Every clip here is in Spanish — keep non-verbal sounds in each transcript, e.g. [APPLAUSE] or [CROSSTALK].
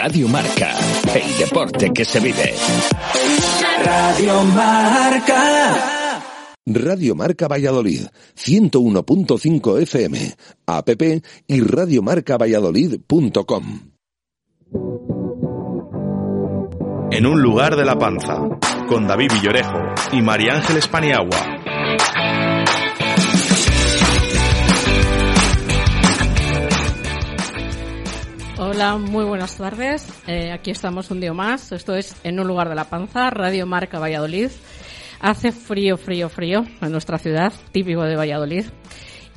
Radio Marca, el deporte que se vive. Radio Marca. Radio Marca Valladolid, 101.5 FM, app y radiomarcavalladolid.com. En un lugar de la panza, con David Villorejo y María Ángeles Paniagua. Hola, muy buenas tardes. Eh, aquí estamos un día más. Esto es En un lugar de la panza, Radio Marca Valladolid. Hace frío, frío, frío en nuestra ciudad, típico de Valladolid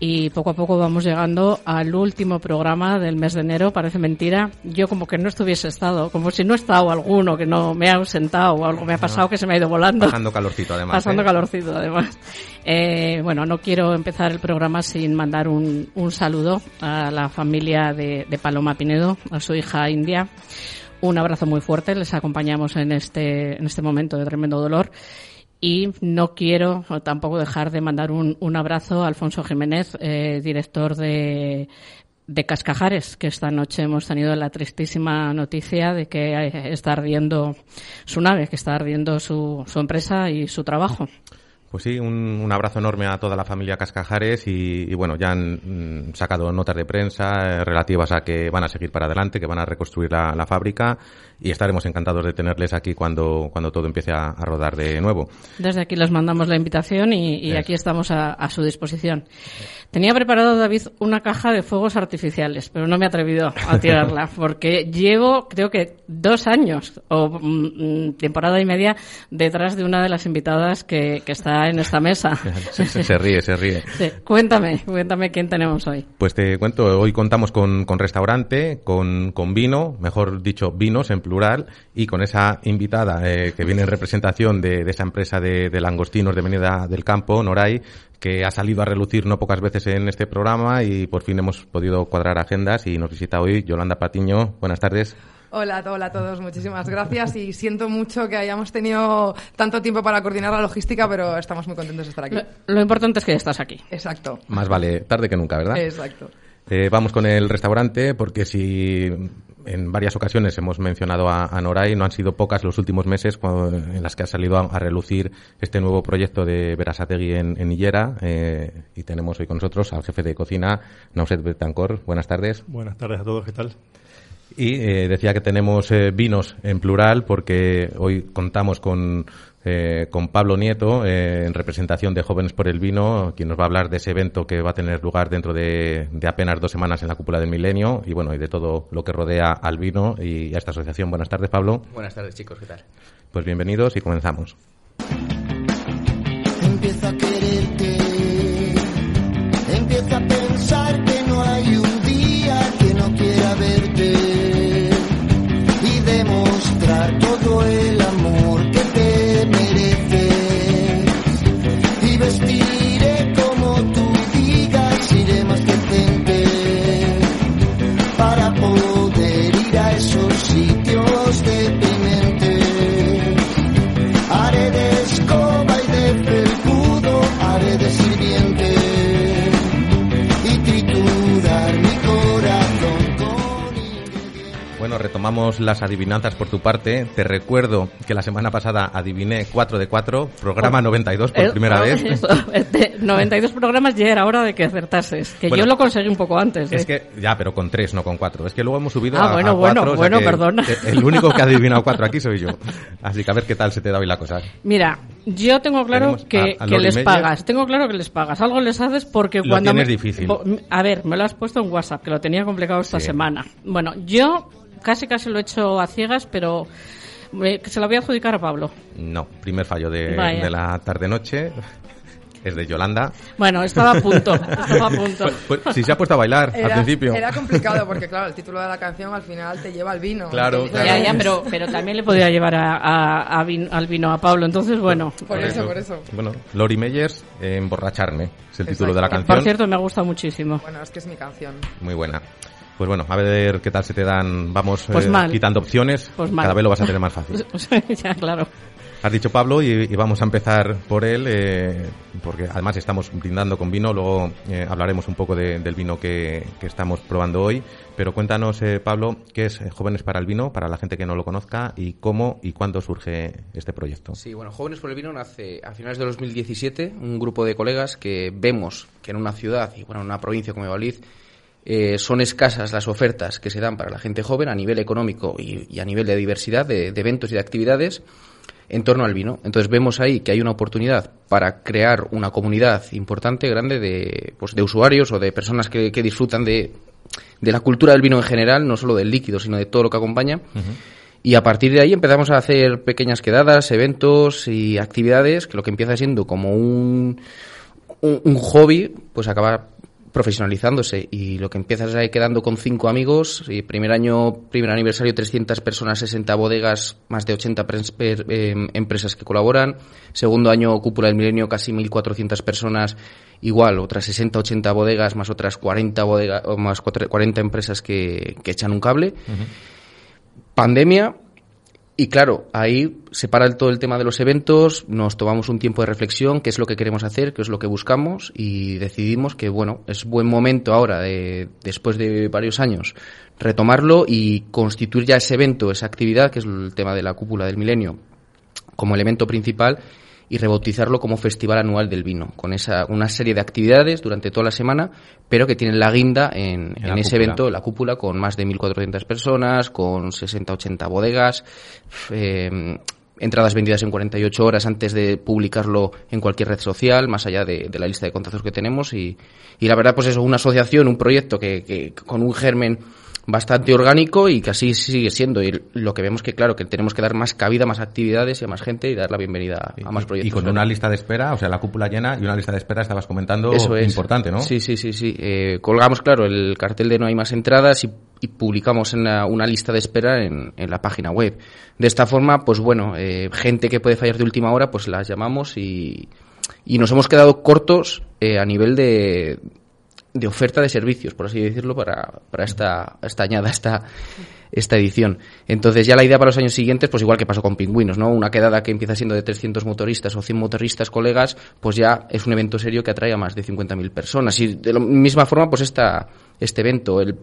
y poco a poco vamos llegando al último programa del mes de enero. Parece mentira. Yo como que no estuviese estado, como si no he estado alguno, que no me ha ausentado o algo me ha pasado que se me ha ido volando. Pasando calorcito además. Pasando ¿eh? calorcito además. Eh, bueno, no quiero empezar el programa sin mandar un, un saludo a la familia de, de Paloma Pinedo, a su hija India. Un abrazo muy fuerte. Les acompañamos en este, en este momento de tremendo dolor y no quiero tampoco dejar de mandar un, un abrazo a Alfonso Jiménez, eh, director de, de Cascajares, que esta noche hemos tenido la tristísima noticia de que eh, está ardiendo su nave, que está ardiendo su, su empresa y su trabajo. Pues sí, un, abrazo enorme a toda la familia Cascajares y, bueno, ya han mm, sacado notas de prensa eh, relativas a que van a seguir para adelante, que van a reconstruir la fábrica y estaremos encantados de tenerles aquí cuando, cuando todo empiece a, a rodar de nuevo. Desde aquí les mandamos la invitación y, y aquí estamos a, a, su disposición. Tenía preparado, David, una caja de fuegos artificiales, pero no me he atrevido a tirarla [LAUGHS] porque llevo, creo que, dos años o mm, temporada y media detrás de una de las invitadas que, que está en esta mesa. [LAUGHS] se, se, se, ríe, se ríe. Sí. Cuéntame, cuéntame quién tenemos hoy. Pues te cuento, hoy contamos con, con restaurante, con, con, vino, mejor dicho, vinos en plural, y con esa invitada eh, que viene en representación de, de esa empresa de, de, langostinos de Venida del Campo, Noray, que ha salido a relucir no pocas veces en este programa y por fin hemos podido cuadrar agendas y nos visita hoy Yolanda Patiño. Buenas tardes. Hola, hola a todos, muchísimas gracias y siento mucho que hayamos tenido tanto tiempo para coordinar la logística, pero estamos muy contentos de estar aquí. Lo, lo importante es que estás aquí. Exacto. Más vale tarde que nunca, ¿verdad? Exacto. Eh, vamos con el restaurante porque si en varias ocasiones hemos mencionado a, a, Noray, no han sido pocas los últimos meses cuando, en las que ha salido a, a, relucir este nuevo proyecto de Verasategui en, en Illera eh, y tenemos hoy con nosotros al jefe de cocina, Nauset Betancor. Buenas tardes. Buenas tardes a todos, ¿qué tal? Y eh, decía que tenemos eh, vinos en plural porque hoy contamos con, eh, con Pablo Nieto eh, en representación de Jóvenes por el Vino, quien nos va a hablar de ese evento que va a tener lugar dentro de, de apenas dos semanas en la cúpula del milenio y bueno, y de todo lo que rodea al vino y a esta asociación. Buenas tardes, Pablo. Buenas tardes, chicos, ¿qué tal? Pues bienvenidos y comenzamos. Empieza a quererte, retomamos las adivinanzas por tu parte. Te recuerdo que la semana pasada adiviné 4 de 4, programa 92 por Eh, primera no, vez. eso, de 92 programas ya era hora de que acertases. Que Bueno, yo lo conseguí un poco antes. Es ¿eh? que, ya, pero con 3, no con 4. Es que luego hemos subido Ah, a, bueno, a bueno, cuatro, o sea bueno, que perdona. El único que ha adivinado 4 aquí soy yo. Así que a ver qué tal se te da hoy la cosa. Mira, yo tengo claro que, a- a que les Meyer. pagas. Tengo claro que les pagas. Algo les haces porque Lo cuando. tienes me- difícil. A ver, me lo has puesto en WhatsApp, que lo tenía complicado esta Sí. semana. Bueno, yo casi casi lo he hecho a ciegas, pero eh, se lo voy a adjudicar a Pablo. No, primer fallo de, la tarde-noche. Es de Yolanda. Bueno, estaba a punto. [LAUGHS] estaba a punto. Pues, pues, si se ha puesto a bailar al principio. era complicado porque, claro, el título de la canción al final te lleva al vino. Claro, claro. Ya, ya, pero, pero también le podía llevar a, a- a vin- al vino a Pablo. Entonces, bueno. Por eso, por eso. Bueno, Lori Meyers, eh, Emborracharme, es el título de la canción. Por cierto, me gusta muchísimo. Bueno, es que es mi canción. Muy buena. Pues bueno, a ver qué tal se te dan. Vamos Pues eh, quitando opciones. Pues mal. Cada vez lo vas a tener más fácil. [LAUGHS] ya, claro. Has dicho Pablo y, vamos a empezar por él, eh, porque además estamos brindando con vino, luego eh, hablaremos un poco del vino que, estamos probando hoy, pero cuéntanos, eh, Pablo, qué es Jóvenes para el Vino, para la gente que no lo conozca, y cómo y cuándo surge este proyecto. Sí, bueno, Jóvenes por el Vino nace a finales de 2017, un grupo de colegas que vemos que en una ciudad y bueno, en una provincia como Valladolid, son escasas las ofertas que se dan para la gente joven a nivel económico y, a nivel de diversidad de, eventos y de actividades en torno al vino. Entonces vemos ahí que hay una oportunidad para crear una comunidad importante, grande de, pues, de usuarios o de personas que, disfrutan de, de, la cultura del vino en general, no solo del líquido, sino de todo lo que acompaña. Y a partir de ahí empezamos a hacer pequeñas quedadas, eventos y actividades que lo que empieza siendo como un, un, un hobby, pues acaba profesionalizándose y lo que empiezas ahí quedando con cinco amigos y primer año, primer aniversario 300 personas, 60 bodegas, más de 80 em, empresas que colaboran, segundo año cúpula del milenio casi 1400 personas, igual otras 60, 80 bodegas más otras 40 bodegas más 40 empresas que, que echan un cable. Pandemia, y claro, ahí se para todo el tema de los eventos, nos tomamos un tiempo de reflexión, qué es lo que queremos hacer, qué es lo que buscamos y decidimos que, bueno, es buen momento ahora, de, después de varios años, retomarlo y constituir ya ese evento, esa actividad, que es el tema de la cúpula del milenio, como elemento principal y rebautizarlo como Festival Anual del Vino, con esa, una serie de actividades durante toda la semana, pero que tienen la guinda en, ese evento, la cúpula, con más de 1.400 personas, con 60-80 bodegas, eh, entradas vendidas en 48 horas antes de publicarlo en cualquier red social, más allá de, la lista de contactos que tenemos. Y, y, la verdad, pues eso, una asociación, un proyecto que, que con un germen bastante orgánico y que así sigue siendo. Y lo que vemos que, claro, que tenemos que dar más cabida, más actividades y a más gente y dar la bienvenida a más proyectos. Y con una lista de espera, o sea, la cúpula llena y una lista de espera, estabas comentando, Eso es importante, ¿no? Sí, sí, sí, sí. Eh, colgamos, claro, el cartel de no hay más entradas y, publicamos en una, lista de espera en, en, la página web. De esta forma, pues bueno, eh, gente que puede fallar de última hora, pues las llamamos y, y nos hemos quedado cortos eh, a nivel de, de oferta de servicios, por así decirlo, para, para esta, esta añada, esta, esta edición. Entonces ya la idea para los años siguientes, pues igual que pasó con Pingüinos, ¿no? Una quedada que empieza siendo de 300 motoristas o 100 motoristas colegas, pues ya es un evento serio que atrae a más de 50.000 personas. Y de la misma forma, pues esta, este evento, el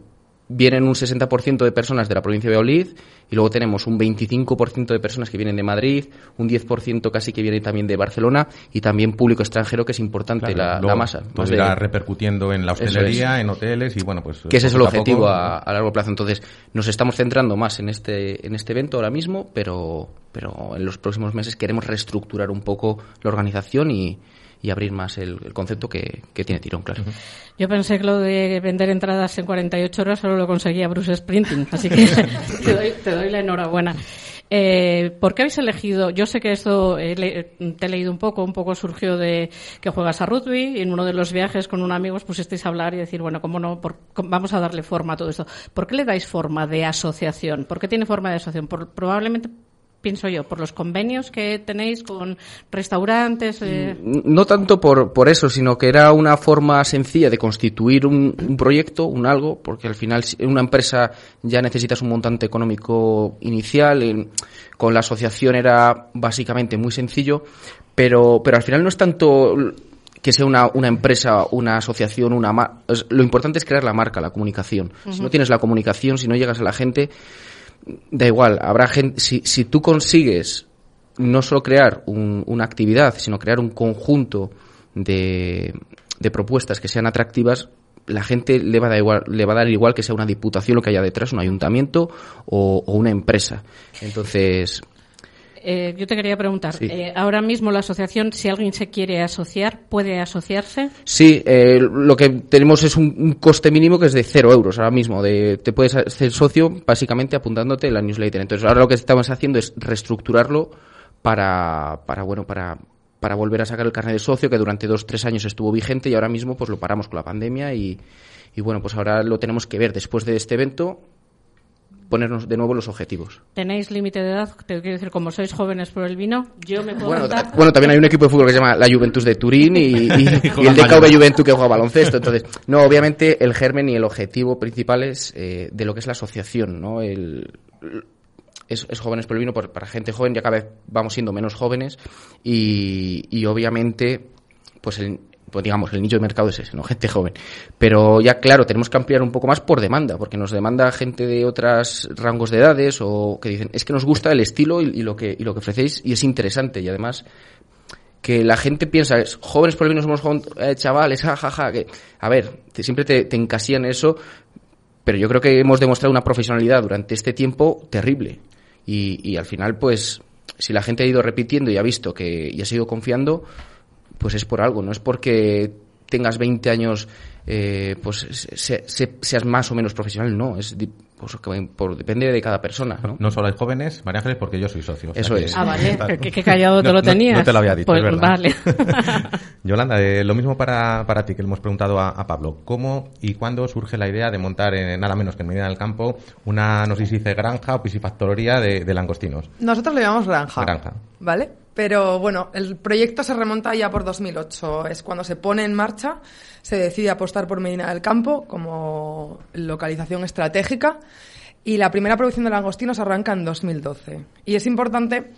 vienen un 60% de personas de la provincia de Valladolid y luego tenemos un 25% de personas que vienen de Madrid, un 10% casi que vienen también de Barcelona y también público extranjero que es importante la, masa. Pues irá repercutiendo en la hostelería, en hoteles y bueno, pues... Que ese es el objetivo a, largo plazo. Entonces nos estamos centrando más en este, en este evento ahora mismo, pero, pero en los próximos meses queremos reestructurar un poco la organización y, y abrir más el, concepto que, tiene tirón, claro. Yo pensé que lo de vender entradas en 48 horas solo lo conseguía Bruce Sprinting, así que [LAUGHS] te, doy, la enhorabuena. Eh, ¿Por qué habéis elegido? Yo sé que esto te he leído un poco, un poco surgió de que juegas a rugby y en uno de los viajes con un amigo os pusisteis a hablar y decir, bueno, ¿cómo no? vamos a darle forma a todo esto. ¿Por qué le dais forma de asociación? ¿Por qué tiene forma de asociación? probablemente pienso yo, por los convenios que tenéis con restaurantes. Eh. No tanto por, por eso, sino que era una forma sencilla de constituir un, proyecto, un algo, porque al final una empresa ya necesitas un montante económico inicial. con la asociación era básicamente muy sencillo, pero, pero al final no es tanto que sea una, una empresa, una asociación, una lo importante es crear la marca, la comunicación. Si no tienes la comunicación, si no llegas a la gente, da igual, habrá gente, si, si tú consigues no solo crear una actividad, sino crear un conjunto de, de propuestas que sean atractivas, la gente le va, a dar igual, le va a dar igual que sea una diputación lo que haya detrás, un ayuntamiento o una empresa. Entonces, eh, yo te quería preguntar, eh, ahora mismo la asociación, si alguien se quiere asociar, ¿puede asociarse? Sí, eh, lo que tenemos es un, coste mínimo que es de cero euros ahora mismo. De, te puedes hacer socio básicamente apuntándote en la newsletter. Entonces ahora lo que estamos haciendo es reestructurarlo para, para bueno, para, para volver a sacar el carnet de socio que durante dos, tres años estuvo vigente y ahora mismo pues lo paramos con la pandemia y, y bueno, pues ahora lo tenemos que ver después de este evento ponernos de nuevo los objetivos. ¿Tenéis límite de edad? Te quiero decir, como sois jóvenes por el vino, yo me puedo bueno, bueno, también hay un equipo de fútbol que se llama la Juventus de Turín y, y, [LAUGHS] el DKV Juventus que juega baloncesto. Entonces, no, obviamente el germen y el objetivo principal es eh, de lo que es la asociación, ¿no? El, es, es jóvenes por el vino por- para gente joven, ya cada vez vamos siendo menos jóvenes y, y obviamente, pues el, pues digamos, el nicho de mercado es ese, ¿no? [LAUGHS] Gente joven. Pero ya, claro, tenemos que ampliar un poco más por demanda, porque nos demanda gente de otros rangos de edades o que dicen, es que nos gusta el estilo y, lo, que, y lo que ofrecéis y es interesante y además que la gente piensa, es, jóvenes por el vino somos eh, chavales, [LAUGHS] jajaja, que, a ver, siempre te, te eso, pero yo creo que hemos demostrado una profesionalidad durante este tiempo terrible. Y, y al final, pues, si la gente ha ido repitiendo y ha visto que y ha seguido confiando, pues es por algo, no es porque tengas 20 años, eh, pues se- se- seas más o menos profesional, no, es di- pues, que por- depende de cada persona, ¿no? No solo hay jóvenes, María Ángeles, porque yo soy socio. o sea Eso que- es. Ah, vale. [LAUGHS] Qué callado te No, lo tenías. No, te lo había dicho, Pues, es verdad. vale. [LAUGHS] Yolanda, eh, lo mismo para, para ti que le hemos preguntado a, a Pablo. ¿Cómo y cuándo surge la idea de montar, en, nada menos que en Medina del Campo, una, no sé si dice granja o piscifactoría de, de langostinos? Nosotros le llamamos granja. Granja. ¿Vale? Pero bueno, el proyecto se remonta ya por 2008. Es cuando se pone en marcha, se decide apostar por Medina del Campo como localización estratégica y la primera producción de langostinos arranca en 2012. Y es importante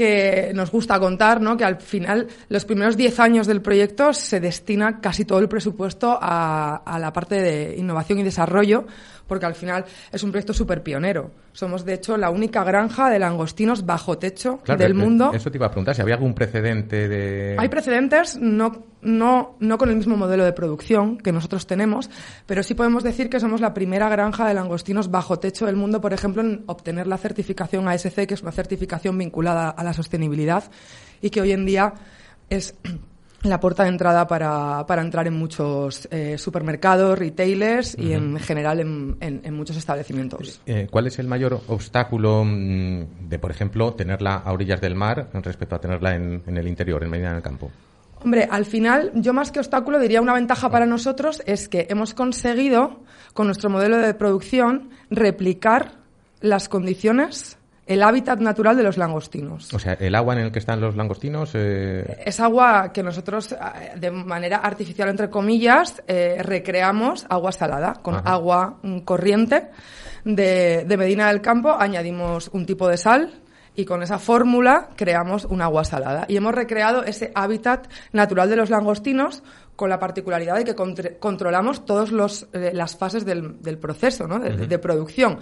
que nos gusta contar, ¿no? Que al final, los primeros 10 años del proyecto se destina casi todo el presupuesto a, a la parte de innovación y desarrollo, porque al final es un proyecto súper pionero. Somos, de hecho, la única granja de langostinos bajo techo Claro, del mundo. Eso te iba a preguntar, si había algún precedente de... Hay precedentes, no, no, no con el mismo modelo de producción que nosotros tenemos, pero sí podemos decir que somos la primera granja de langostinos bajo techo del mundo, por ejemplo, en obtener la certificación ASC, que es una certificación vinculada a la sostenibilidad y que hoy en día es [CLEARS THROAT] la puerta de entrada para, para entrar en muchos eh, supermercados, retailers y en general en, en- en muchos establecimientos. Eh, ¿Cuál es el mayor obstáculo mm, de, por ejemplo, tenerla a orillas del mar respecto a tenerla en, en el interior, en Medina del Campo? Hombre, al final, yo más que obstáculo diría una ventaja para nosotros es que hemos conseguido, con nuestro modelo de producción, replicar las condiciones, el hábitat natural de los langostinos. O sea, el agua en el que están los langostinos... eh, Es agua que nosotros, eh, de manera artificial, entre comillas, eh, recreamos agua salada, con Ajá. agua mm, corriente de, de Medina del Campo, añadimos un tipo de sal y con esa fórmula creamos un agua salada. Y hemos recreado ese hábitat natural de los langostinos con la particularidad de que controlamos todas las fases del, del proceso ¿no? de, de producción.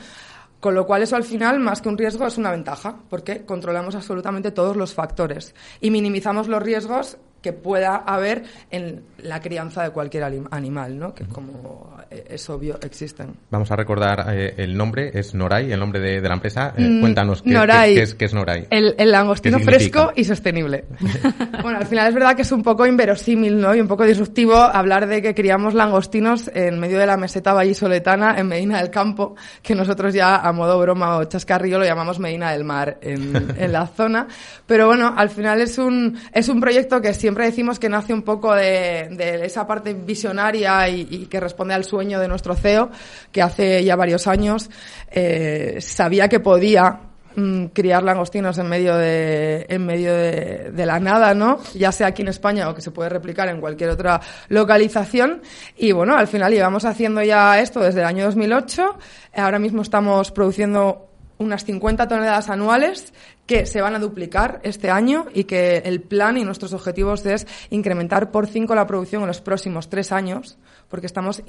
Con lo cual eso al final, más que un riesgo, es una ventaja, porque controlamos absolutamente todos los factores y minimizamos los riesgos que pueda haber en la crianza de cualquier animal, ¿no? que como eh, es obvio existen. Vamos a recordar eh, el nombre, es Noray, el nombre de, de la empresa. Eh, Mm, cuéntanos qué, Noray. qué- qué es, qué es Noray. El, el langostino fresco y sostenible. [LAUGHS] bueno, al final es verdad que es un poco inverosímil, ¿no? Y un poco disruptivo hablar de que criamos langostinos en medio de la meseta vallisoletana en Medina del Campo, que nosotros ya a modo broma o chascarrillo lo llamamos Medina del Mar en, en la zona. Pero bueno, al final es un, es un proyecto que siempre decimos que nace un poco de, esa parte visionaria y, que responde al sueño de nuestro CEO, que hace ya varios años eh, sabía que podía mm, criar langostinos en medio de en medio de, de la nada, ¿no? Ya sea aquí en España o que se puede replicar en cualquier otra localización. Y bueno, al final llevamos haciendo ya esto desde el año 2008. Ahora mismo estamos produciendo unas 50 toneladas anuales que se van a duplicar este año y que el plan y nuestros objetivos es incrementar por 5 la producción en los próximos tres años, porque estamos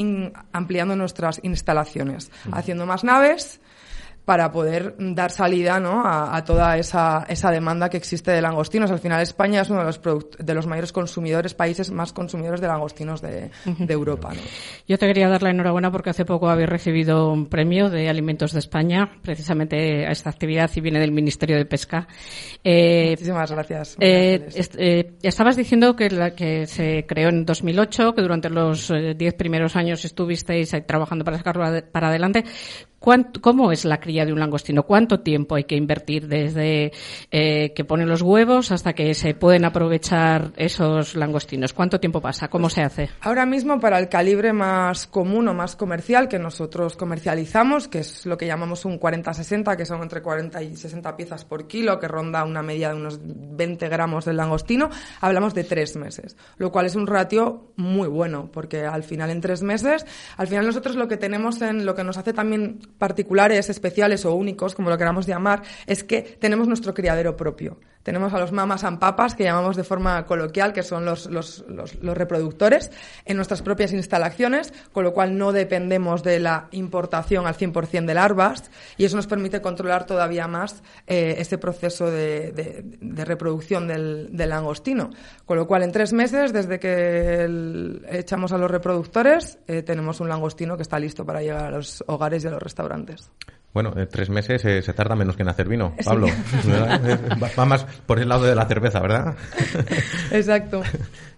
ampliando nuestras instalaciones, haciendo más naves para poder dar salida ¿no? a, a toda esa, esa demanda que existe de langostinos. Al final España es uno de los, de los mayores consumidores, países más consumidores de langostinos de, de Europa. ¿no? Yo te quería dar la enhorabuena porque hace poco habéis recibido un premio de Alimentos de España, precisamente a esta actividad y viene del Ministerio de Pesca. Eh, Muchísimas gracias. eh, est- eh, estabas diciendo que, la, que se creó en 2008, que durante los diez primeros años estuvisteis trabajando para sacarlo para adelante. ¿Cuánto- ¿Cómo es la cría de un langostino? ¿Cuánto tiempo hay que invertir desde eh, que ponen los huevos hasta que se pueden aprovechar esos langostinos? ¿Cuánto tiempo pasa? ¿Cómo se hace? Ahora mismo para el calibre más común o más comercial que nosotros comercializamos, que es lo que llamamos un 40-60, que son entre 40 y 60 piezas por kilo, que ronda una media de unos 20 gramos del langostino, hablamos de tres meses, lo cual es un ratio muy bueno, porque al final en tres meses, al final nosotros lo que tenemos en lo que nos hace también particulares, especiales o únicos, como lo queramos llamar, es que tenemos nuestro criadero propio. Tenemos a los mamas and papas, que llamamos de forma coloquial, que son los, los, los, los, reproductores, en nuestras propias instalaciones, con lo cual no dependemos de la importación al 100% de larvas y eso nos permite controlar todavía más eh, ese proceso de, de, reproducción del, del, langostino. Con lo cual, en tres meses, desde que echamos a los reproductores, eh, tenemos un langostino que está listo para llegar a los hogares y a los restaurantes. Bueno, en tres meses eh, se tarda menos que en hacer vino, Pablo. [LAUGHS] Va más por el lado de la cerveza, ¿verdad? [LAUGHS] Exacto. [LAUGHS]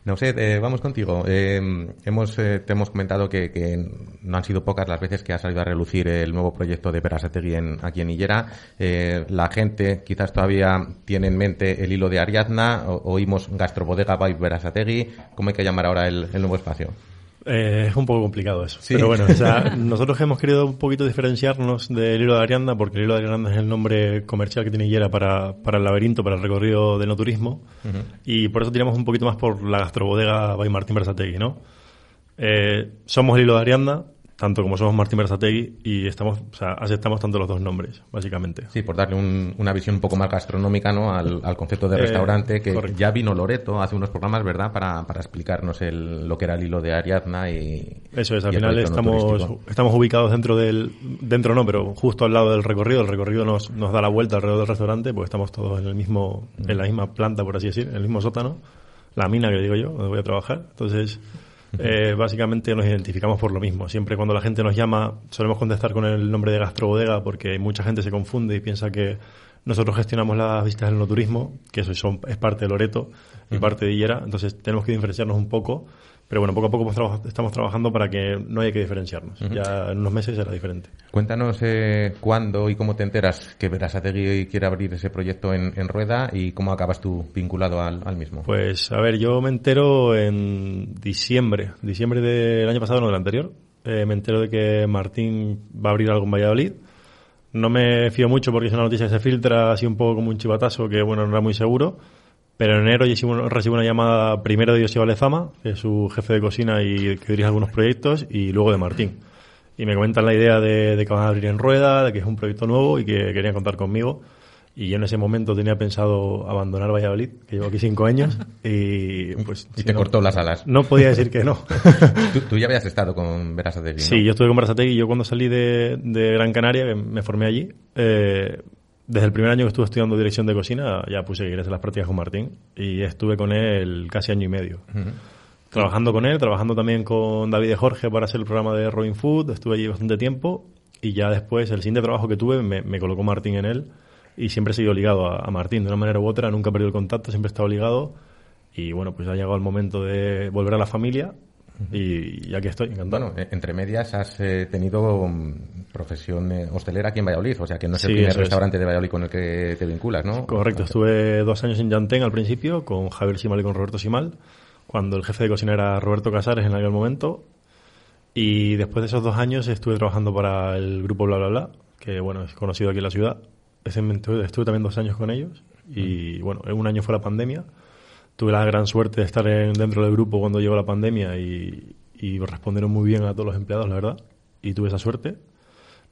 No sé, eh, vamos contigo. Eh, hemos, te hemos comentado que, que, no han sido pocas las veces que ha salido a relucir el nuevo proyecto de Perasategui en, aquí en Illera. la gente quizás todavía tiene en mente el hilo de Ariadna, o, oímos Gastrobodega by Perasategui. ¿Cómo hay que llamar ahora el, el nuevo espacio? Eh, es un poco complicado eso. ¿Sí? Pero bueno, o sea, [LAUGHS] nosotros hemos querido un poquito diferenciarnos del hilo de Arianda, porque el hilo de Arianda es el nombre comercial que tiene Higuera para, para el laberinto, para el recorrido de no turismo. Uh -huh. Y por eso tiramos un poquito más por la gastrobodega by Martín Berzategui, ¿no? Eh, somos el hilo de Arianda, tanto como somos Martín Berzategui y estamos, o sea, aceptamos tanto los dos nombres, básicamente. Sí, por darle un, una visión un poco más gastronómica ¿no? al, al concepto de restaurante, eh, que correcto. ya vino Loreto hace unos programas, ¿verdad?, para, para explicarnos el, lo que era el hilo de Ariadna y... Eso es, al final estamos, estamos ubicados dentro del... Dentro no, pero justo al lado del recorrido. El recorrido nos, nos da la vuelta alrededor del restaurante, pues estamos todos en el mismo, en la misma planta, por así decir, en el mismo sótano, la mina que digo yo, donde voy a trabajar. Entonces... Eh, básicamente nos identificamos por lo mismo. Siempre cuando la gente nos llama solemos contestar con el nombre de gastrobodega porque mucha gente se confunde y piensa que nosotros gestionamos las visitas del no turismo, que eso son, es parte de Loreto y uh -huh. parte de Illera, entonces tenemos que diferenciarnos un poco. Pero bueno, poco a poco estamos trabajando para que no haya que diferenciarnos. Uh -huh. Ya en unos meses será diferente. Cuéntanos eh, cuándo y cómo te enteras que Verasategui quiere abrir ese proyecto en, en Rueda y cómo acabas tú vinculado al, al, mismo. Pues a ver, yo me entero en diciembre, diciembre del año pasado, no del anterior. Eh, me entero de que Martín va a abrir algo en Valladolid. No me fío mucho porque es una noticia que se filtra así un poco como un chivatazo que, bueno, no era muy seguro pero en enero recibo una llamada primero de José Lezama, que es su jefe de cocina y que dirige algunos proyectos, y luego de Martín. Y me comentan la idea de, de, que van a abrir en rueda, de que es un proyecto nuevo y que querían contar conmigo. Y yo en ese momento tenía pensado abandonar Valladolid, que llevo aquí cinco años, [LAUGHS] y pues... Y te no, cortó las alas. No podía decir que no. [LAUGHS] ¿Tú, ¿Tú, ya habías estado con Berasategui, ¿no? Sí, yo estuve con Berasategui y yo cuando salí de, de Gran Canaria, que me formé allí, eh, desde el primer año que estuve estudiando dirección de cocina, ya puse que quería hacer las prácticas con Martín y estuve con él casi año y medio. Uh -huh. Trabajando con él, trabajando también con David y Jorge para hacer el programa de Robin Food, estuve allí bastante tiempo y ya después, el siguiente trabajo que tuve, me, me colocó Martín en él y siempre he seguido ligado a, a, Martín de una manera u otra, nunca he perdido el contacto, siempre he estado ligado y bueno, pues ha llegado el momento de volver a la familia y ya que estoy, encantado. Bueno, entre medias has eh, tenido um, profesión eh, hostelera aquí en Valladolid, o sea que no es sí, el primer restaurante es. de Valladolid con el que te vinculas, ¿no? Correcto, estuve dos años en Yantén al principio con Javier Simal y con Roberto Simal, cuando el jefe de cocina era Roberto Casares en aquel momento. Y después de esos dos años estuve trabajando para el grupo Bla Bla Bla, que bueno, es conocido aquí en la ciudad. Estuve, estuve también dos años con ellos y bueno, un año fue la pandemia tuve la gran suerte de estar en, dentro del grupo cuando llegó la pandemia y, y, respondieron muy bien a todos los empleados, la verdad. Y tuve esa suerte.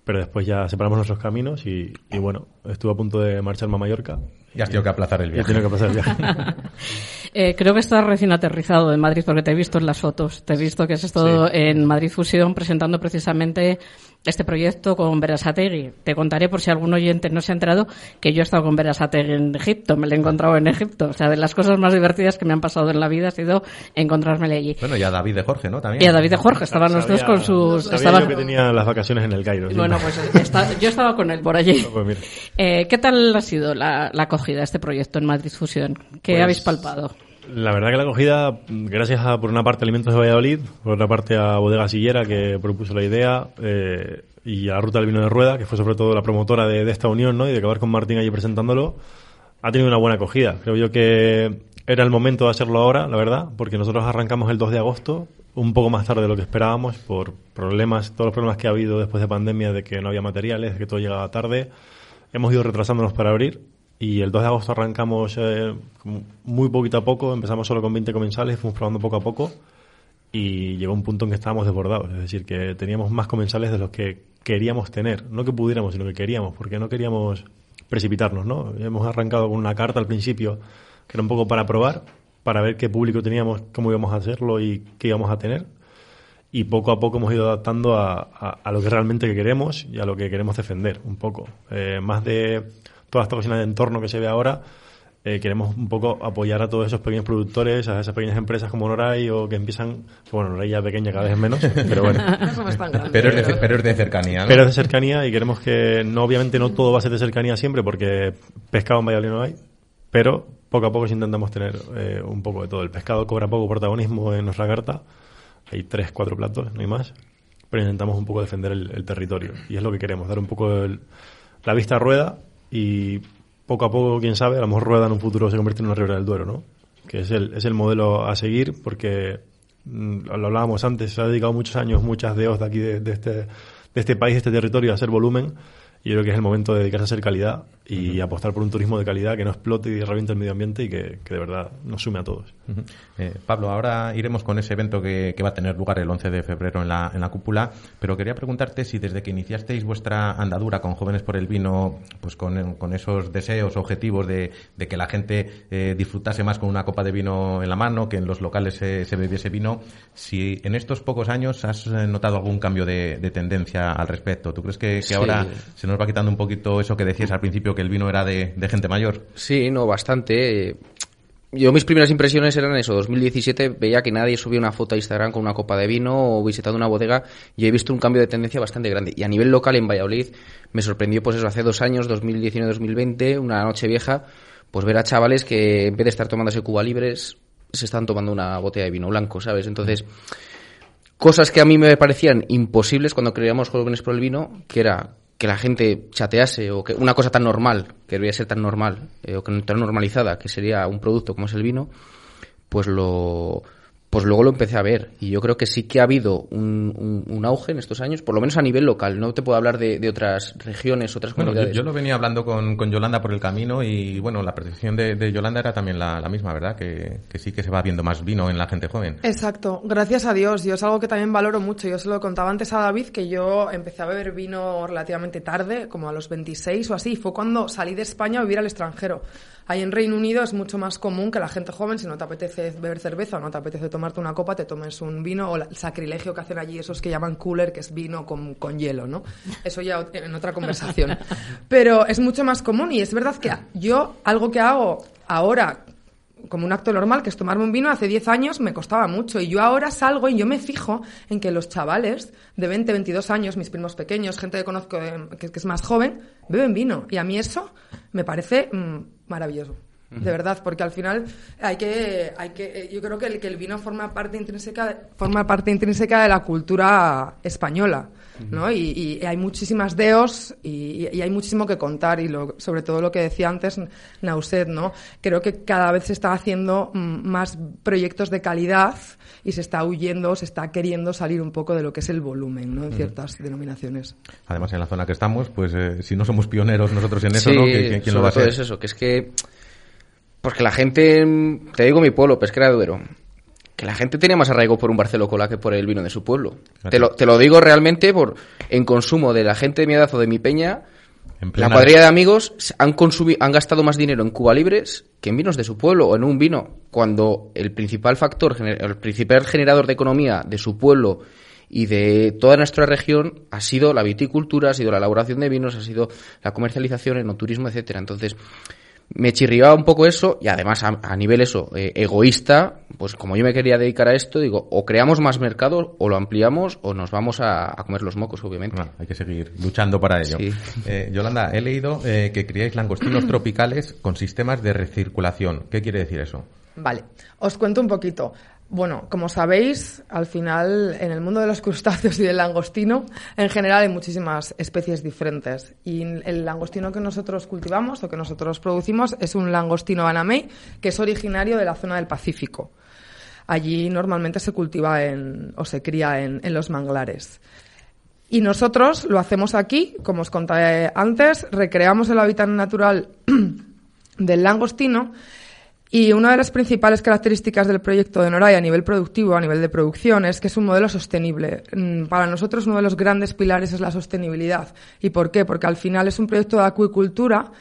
Pero después ya separamos nuestros caminos y, y bueno, estuve a punto de marcharme a Mallorca. Y has tenido que aplazar el viaje. Ya que aplazar el viaje. [LAUGHS] eh, creo que estás recién aterrizado en Madrid porque te he visto en las fotos. Te he visto que has estado sí. en Madrid Fusión presentando precisamente este proyecto con Berasategui. Te contaré por si algún oyente no se ha enterado que yo he estado con Berasategui en Egipto, me lo he encontrado en Egipto. O sea, de las cosas más divertidas que me han pasado en la vida ha sido encontrármele allí. Bueno, y a David de Jorge, ¿no? También. Y a David de Jorge, estaban los dos con sus... Sabía estaban... yo que tenía las vacaciones en el Cairo. Bueno, pues está, yo estaba con él por allí. No, pues eh, ¿Qué tal ha sido la, la acogida de este proyecto en Madrid Fusión? ¿Qué pues... habéis palpado? La verdad que la acogida, gracias a, por una parte, Alimentos de Valladolid, por otra parte a Bodega Sillera, que propuso la idea, eh, y a la Ruta del Vino de Rueda, que fue sobre todo la promotora de, esta unión, ¿no? Y de acabar con Martín allí presentándolo, ha tenido una buena acogida. Creo yo que era el momento de hacerlo ahora, la verdad, porque nosotros arrancamos el 2 de agosto, un poco más tarde de lo que esperábamos, por problemas, todos los problemas que ha habido después de pandemia, de que no había materiales, de que todo llegaba tarde. Hemos ido retrasándonos para abrir y el 2 de agosto arrancamos eh, muy poquito a poco, empezamos solo con 20 comensales, fuimos probando poco a poco y llegó un punto en que estábamos desbordados, es decir, que teníamos más comensales de los que queríamos tener, no que pudiéramos, sino que queríamos, porque no queríamos precipitarnos, ¿no? Hemos arrancado con una carta al principio que era un poco para probar, para ver qué público teníamos, cómo íbamos a hacerlo y qué íbamos a tener. Y poco a poco hemos ido adaptando a, a, lo que realmente queremos y a lo que queremos defender, un poco. Eh, más de toda esta cocina de entorno que se ve ahora, eh, queremos un poco apoyar a todos esos pequeños productores, a esas pequeñas empresas como Noray o que empiezan, bueno, Noray ya pequeña cada vez menos, [LAUGHS] pero bueno. pero, es de, pero es de cercanía. Pero es de cercanía y queremos que, no obviamente no todo va a ser de cercanía siempre porque pescado en Valladolid no hay, pero poco a poco intentamos tener eh, un poco de todo. El pescado cobra poco protagonismo en nuestra carta, hay tres, cuatro platos, no hay más, pero intentamos un poco defender el, territorio y es lo que queremos, dar un poco la vista a rueda y poco a poco, quién sabe, a lo mejor Rueda en un futuro se convierte en una Ribera del Duero, ¿no? Que es el, es el modelo a seguir porque, mm, lo hablábamos antes, se ha dedicado muchos años, muchas deos de aquí, de, este, de este país, de este territorio, a hacer volumen yo creo que es el momento de dedicarse a hacer calidad y apostar por un turismo de calidad que no explote y reviente el medio ambiente y que, de verdad nos sume a todos. Eh, Pablo, ahora iremos con ese evento que, va a tener lugar el 11 de febrero en la, en la cúpula, pero quería preguntarte si desde que iniciasteis vuestra andadura con Jóvenes por el Vino, pues con, con esos deseos, objetivos de, de que la gente eh, disfrutase más con una copa de vino en la mano, que en los locales se, se bebiese vino, si en estos pocos años has eh, notado algún cambio de, tendencia al respecto. ¿Tú crees que, ahora se nos va quitando un poquito eso que decías al principio, que el vino era de, gente mayor? Sí, no, bastante. Yo mis primeras impresiones eran eso, 2017 veía que nadie subía una foto a Instagram con una copa de vino o visitando una bodega y he visto un cambio de tendencia bastante grande. Y a nivel local en Valladolid me sorprendió pues eso hace dos años, 2019-2020, una noche vieja, pues ver a chavales que en vez de estar tomándose Cuba Libres se están tomando una botella de vino blanco, ¿sabes? Entonces, cosas que a mí me parecían imposibles cuando creíamos jóvenes por el vino, que era que la gente chatease o que una cosa tan normal, que debería ser tan normal, eh, o tan normalizada, que sería un producto como es el vino, pues lo, pues luego lo empecé a ver. Y yo creo que sí que ha habido un, un, auge en estos años, por lo menos a nivel local. No te puedo hablar de, de otras regiones, otras comunidades. Yo, lo venía hablando con, con, Yolanda por el camino y, bueno, la percepción de, de Yolanda era también la, la misma, ¿verdad? Que, que, sí que se va viendo más vino en la gente joven. Exacto. Gracias a Dios. Yo es algo que también valoro mucho. Yo se lo contaba antes a David que yo empecé a beber vino relativamente tarde, como a los 26 o así. Fue cuando salí de España a vivir al extranjero. Ahí en Reino Unido es mucho más común que la gente joven, si no te apetece beber cerveza o no te apetece tomarte una copa, te tomes un vino o el sacrilegio que hacen allí esos que llaman cooler, que es vino con, con hielo, ¿no? Eso ya en otra conversación. Pero es mucho más común y es verdad que yo algo que hago ahora como un acto normal, que es tomarme un vino, hace 10 años me costaba mucho. Y yo ahora salgo y yo me fijo en que los chavales de 20, 22 años, mis primos pequeños, gente que conozco que, es más joven, beben vino. Y a mí eso me parece mm, maravilloso. De verdad, porque al final hay que, hay que, eh, yo creo que el, que el vino forma parte intrínseca, forma parte intrínseca de la cultura española. ¿No? Y, hay muchísimas deos y, hay muchísimo que contar y lo, sobre todo lo que decía antes Nauset, ¿no? Creo que cada vez se está haciendo mm, más proyectos de calidad y se está huyendo, se está queriendo salir un poco de lo que es el volumen, ¿no? De ciertas denominaciones. Además, en la zona que estamos, pues eh, si no somos pioneros nosotros en eso, ¿no? ¿Quién, lo va a hacer? es eso, que es que porque la gente, te digo mi pueblo, Pesquera de Duero, que la gente tenía más arraigo por un Barcelo Cola que por el vino de su pueblo. Te lo, te lo digo realmente por en consumo de la gente de mi edad o de mi peña. La cuadrilla de amigos han, consumido, han gastado más dinero en Cuba Libres que en vinos de su pueblo o en un vino, cuando el principal factor, el principal generador de economía de su pueblo y de toda nuestra región ha sido la viticultura, ha sido la elaboración de vinos, ha sido la comercialización, el no turismo, etcétera. Entonces, me chirriaba un poco eso y además a, nivel eso eh, egoísta pues como yo me quería dedicar a esto digo o creamos más mercado o lo ampliamos o nos vamos a, comer los mocos obviamente. Hay que seguir luchando para ello. Eh, Yolanda he leído eh, que criáis langostinos [CLEARS THROAT] tropicales con sistemas de recirculación. Qué quiere decir eso vale os cuento un poquito bueno, como sabéis, al final en el mundo de los crustáceos y del langostino, en general hay muchísimas especies diferentes. Y el langostino que nosotros cultivamos o que nosotros producimos es un langostino banamey que es originario de la zona del Pacífico. Allí normalmente se cultiva en, o se cría en, en los manglares. Y nosotros lo hacemos aquí, como os conté antes, recreamos el hábitat natural [CLEARS THROAT] del langostino Y una de las principales características del proyecto de Noray a nivel productivo, a nivel de producción, es que es un modelo sostenible. Mm, para nosotros uno de los grandes pilares es la sostenibilidad. ¿Y por qué? Porque al final es un proyecto de acuicultura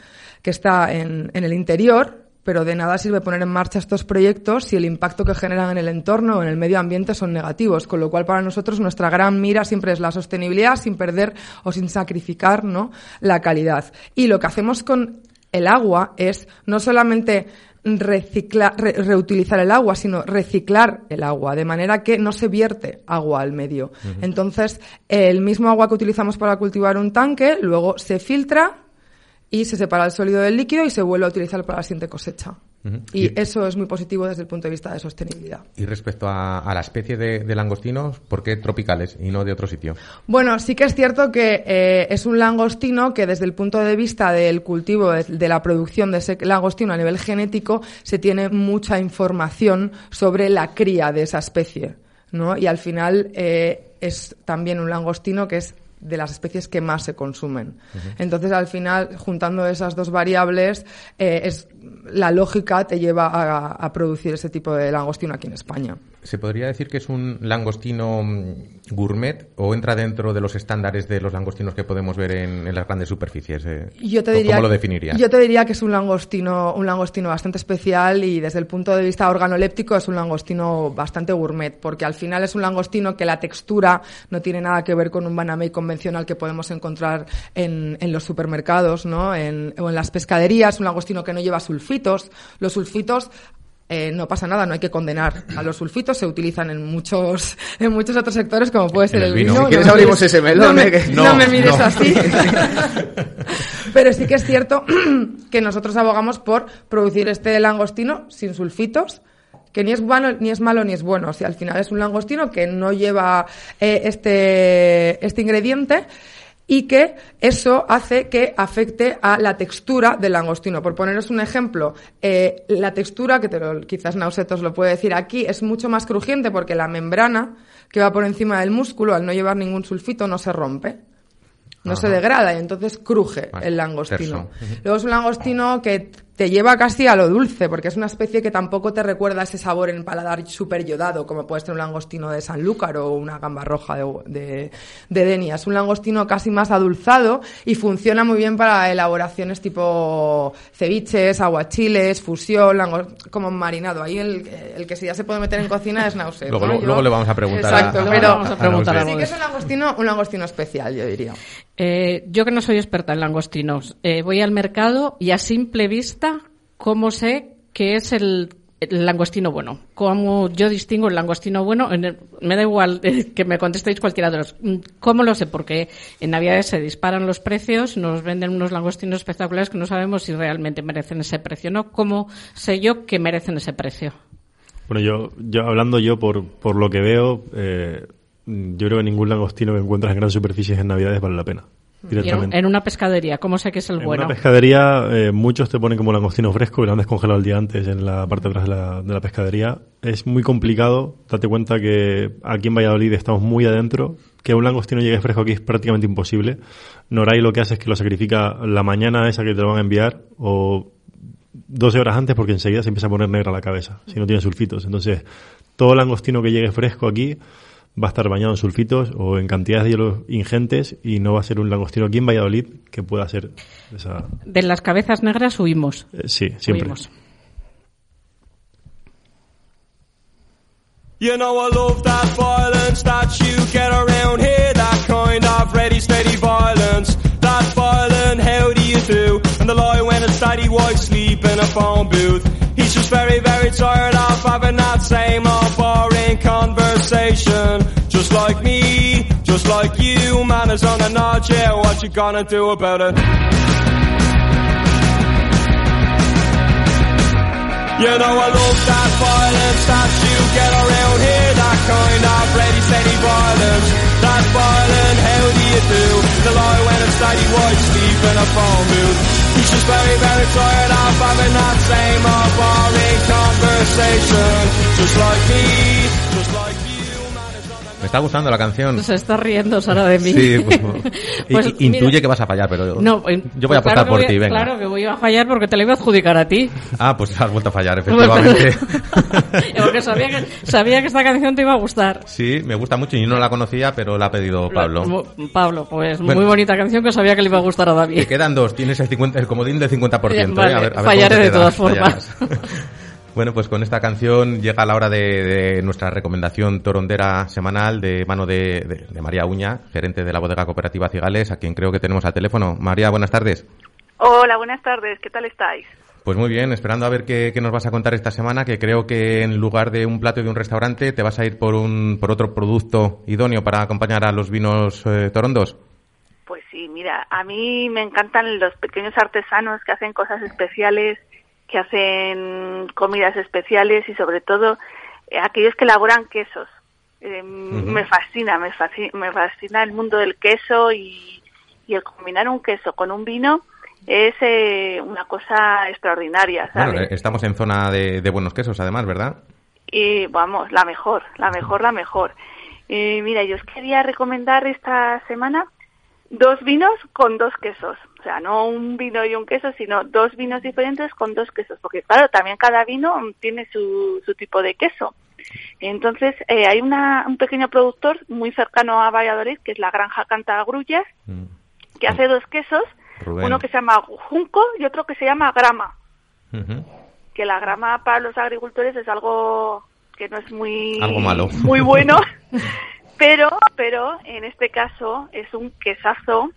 que está en, en el interior, pero de nada sirve poner en marcha estos proyectos si el impacto que generan en el entorno o en el medio ambiente son negativos, con lo cual para nosotros nuestra gran mira siempre es la sostenibilidad sin perder o sin sacrificar ¿no? la calidad. Y lo que hacemos con el agua es no solamente reciclar, reutilizar el agua, sino reciclar el agua, de manera que no se vierte agua al medio. Entonces, el mismo agua que utilizamos para cultivar un tanque, luego se filtra y se separa el sólido del líquido y se vuelve a utilizar para la siguiente cosecha. Y, eso es muy positivo desde el punto de vista de sostenibilidad. Y respecto a, la especie de, langostinos, ¿por qué tropicales y no de otro sitio? Bueno, sí que es cierto que eh, es un langostino que desde el punto de vista del cultivo, de, la producción de ese langostino a nivel genético, se tiene mucha información sobre la cría de esa especie. ¿no? Y al final eh, es también un langostino que es de las especies que más se consumen. Entonces, al final, juntando esas dos variables, eh, es la lógica te lleva a, producir ese tipo de langostino aquí en España. ¿Se podría decir que es un langostino mm, gourmet o entra dentro de los estándares de los langostinos que podemos ver en, las grandes superficies? Eh? Yo te diría, ¿Cómo lo definirías? Yo te diría que es un langostino, un langostino bastante especial y desde el punto de vista organoléptico es un langostino bastante gourmet, porque al final es un langostino que la textura no tiene nada que ver con un banamey convencional que podemos encontrar en, en los supermercados ¿no? en, o en las pescaderías, un langostino que no lleva sulfitos. Los sulfitos eh, no pasa nada, no hay que condenar a los sulfitos, se utilizan en muchos, [LAUGHS] en muchos otros sectores, como puede ser el, vino. Si quieres abrimos ese melón. No me, eh, no, me mires así. [LAUGHS] [LAUGHS] Pero sí que es cierto [CLEARS THROAT] que nosotros abogamos por producir este langostino sin sulfitos, que ni es bueno, ni es malo ni es bueno. O sea, al final es un langostino que no lleva eh, este, este ingrediente y que eso hace que afecte a la textura del langostino. Por poneros un ejemplo, eh, la textura, que te lo, quizás Nausetos lo puede decir aquí, es mucho más crujiente porque la membrana que va por encima del músculo, al no llevar ningún sulfito, no se rompe. No se degrada y entonces cruje el langostino. Luego es un langostino que te lleva casi a lo dulce, porque es una especie que tampoco te recuerda ese sabor en paladar súper yodado, como puede ser un langostino de Sanlúcar o una gamba roja de, de, de, Denia. Es un langostino casi más adulzado y funciona muy bien para elaboraciones tipo ceviches, aguachiles, fusión, como marinado. Ahí el, el que sí ya se puede meter en cocina es náusea. Luego, luego, le vamos a preguntar Exacto, a, pero vamos a preguntar sí que es un langostino, un langostino especial, yo diría. Eh, yo que no soy experta en langostinos, eh, voy al mercado y a simple vista ¿cómo sé que es el, langostino bueno? ¿Cómo yo distingo el langostino bueno? me da igual [LAUGHS] que me contestéis cualquiera de los. Mm, ¿Cómo lo sé? Porque en Navidades se disparan los precios, nos venden unos langostinos espectaculares que no sabemos si realmente merecen ese precio, ¿no? ¿Cómo sé yo que merecen ese precio? Bueno, yo, yo hablando yo por, por lo que veo, eh, yo creo que ningún langostino que encuentras en grandes superficies en Navidades vale la pena. En una pescadería, ¿cómo sé que es el bueno? En una pescadería, eh, muchos te ponen como langostino fresco, que lo han descongelado el día antes en la parte de atrás de la, de la pescadería. Es muy complicado, date cuenta que aquí en Valladolid estamos muy adentro, que un langostino llegue fresco aquí es prácticamente imposible. Noray lo que hace es que lo sacrifica la mañana esa que te lo van a enviar, o 12 horas antes, porque enseguida se empieza a poner negra la cabeza, si no tiene sulfitos. Entonces, todo langostino que llegue fresco aquí va a estar bañado en sulfitos o en cantidades de hielo ingentes y no va a ser un langostino aquí en Valladolid que pueda ser esa... De las cabezas negras huimos. Eh, sí, siempre. Huimos. You know I love that violence that you get around here, that kind of ready, steady violence. That violent, how do you do? And the lie when it's daddy white sleep in a phone booth. He's just very, very tired of having that same old boring conversation. Just like me, just like you, man is on a nod, yeah, what you gonna do about it? You know I love that violence that you get around here, that kind of ready, steady violence. That violent, how do you do? The lie when it's steady white, sleep in a phone booth. Very, very tired of having that same old boring conversation. Just like me. Just Me está gustando la canción. Se está riendo Sara de mí. Sí, pues, [LAUGHS] Pues, y- intuye mira- que vas a fallar, pero No, eh, yo voy a pues apostar claro por ti, venga. Claro que voy a fallar porque te la iba a adjudicar a ti. Ah, pues has vuelto a fallar, [LAUGHS] Pues, efectivamente. [LAUGHS] porque sabía que, sabía que esta canción te iba a gustar. Sí, me gusta mucho y no la conocía, pero la ha pedido Pablo. Pablo, pues Bueno. muy bonita canción que sabía que le iba a gustar a Te David. quedan dos, tienes el, 50, el comodín del 50%. Eh, ¿eh? vale, A ver- a ver fallaré te de todas formas. Bueno, pues con esta canción llega la hora de, de nuestra recomendación torondera semanal de mano de, de- de María Uña, gerente de la bodega cooperativa Cigales, a quien creo que tenemos al teléfono. María, buenas tardes. Hola, buenas tardes. ¿Qué tal estáis? Pues muy bien, esperando a ver qué, qué nos vas a contar esta semana, que creo que en lugar de un plato de un restaurante te vas a ir por, un, por otro producto idóneo para acompañar a los vinos eh, torondos. Pues sí, mira, a mí me encantan los pequeños artesanos que hacen cosas especiales, que hacen comidas especiales y sobre todo eh, aquellos que elaboran quesos. Eh, Me fascina, me fascina, me fascina el mundo del queso y, y el combinar un queso con un vino es eh, una cosa extraordinaria, ¿sabes? Bueno, eh, estamos en zona de, de buenos quesos, además, ¿verdad? Y vamos, la mejor, la mejor, la mejor. Y mira, yo os quería recomendar esta semana dos vinos con dos quesos. O sea, no un vino y un queso, sino dos vinos diferentes con dos quesos. Porque claro, también cada vino tiene su, su tipo de queso. Entonces, eh, hay una, un pequeño productor muy cercano a Valladolid, que es la Granja Cantagrullas, que hace dos quesos, Rubén. uno que se llama Junco y otro que se llama Grama que la grama para los agricultores es algo que no es muy Algo malo. muy bueno [LAUGHS] pero pero en este caso es un quesazo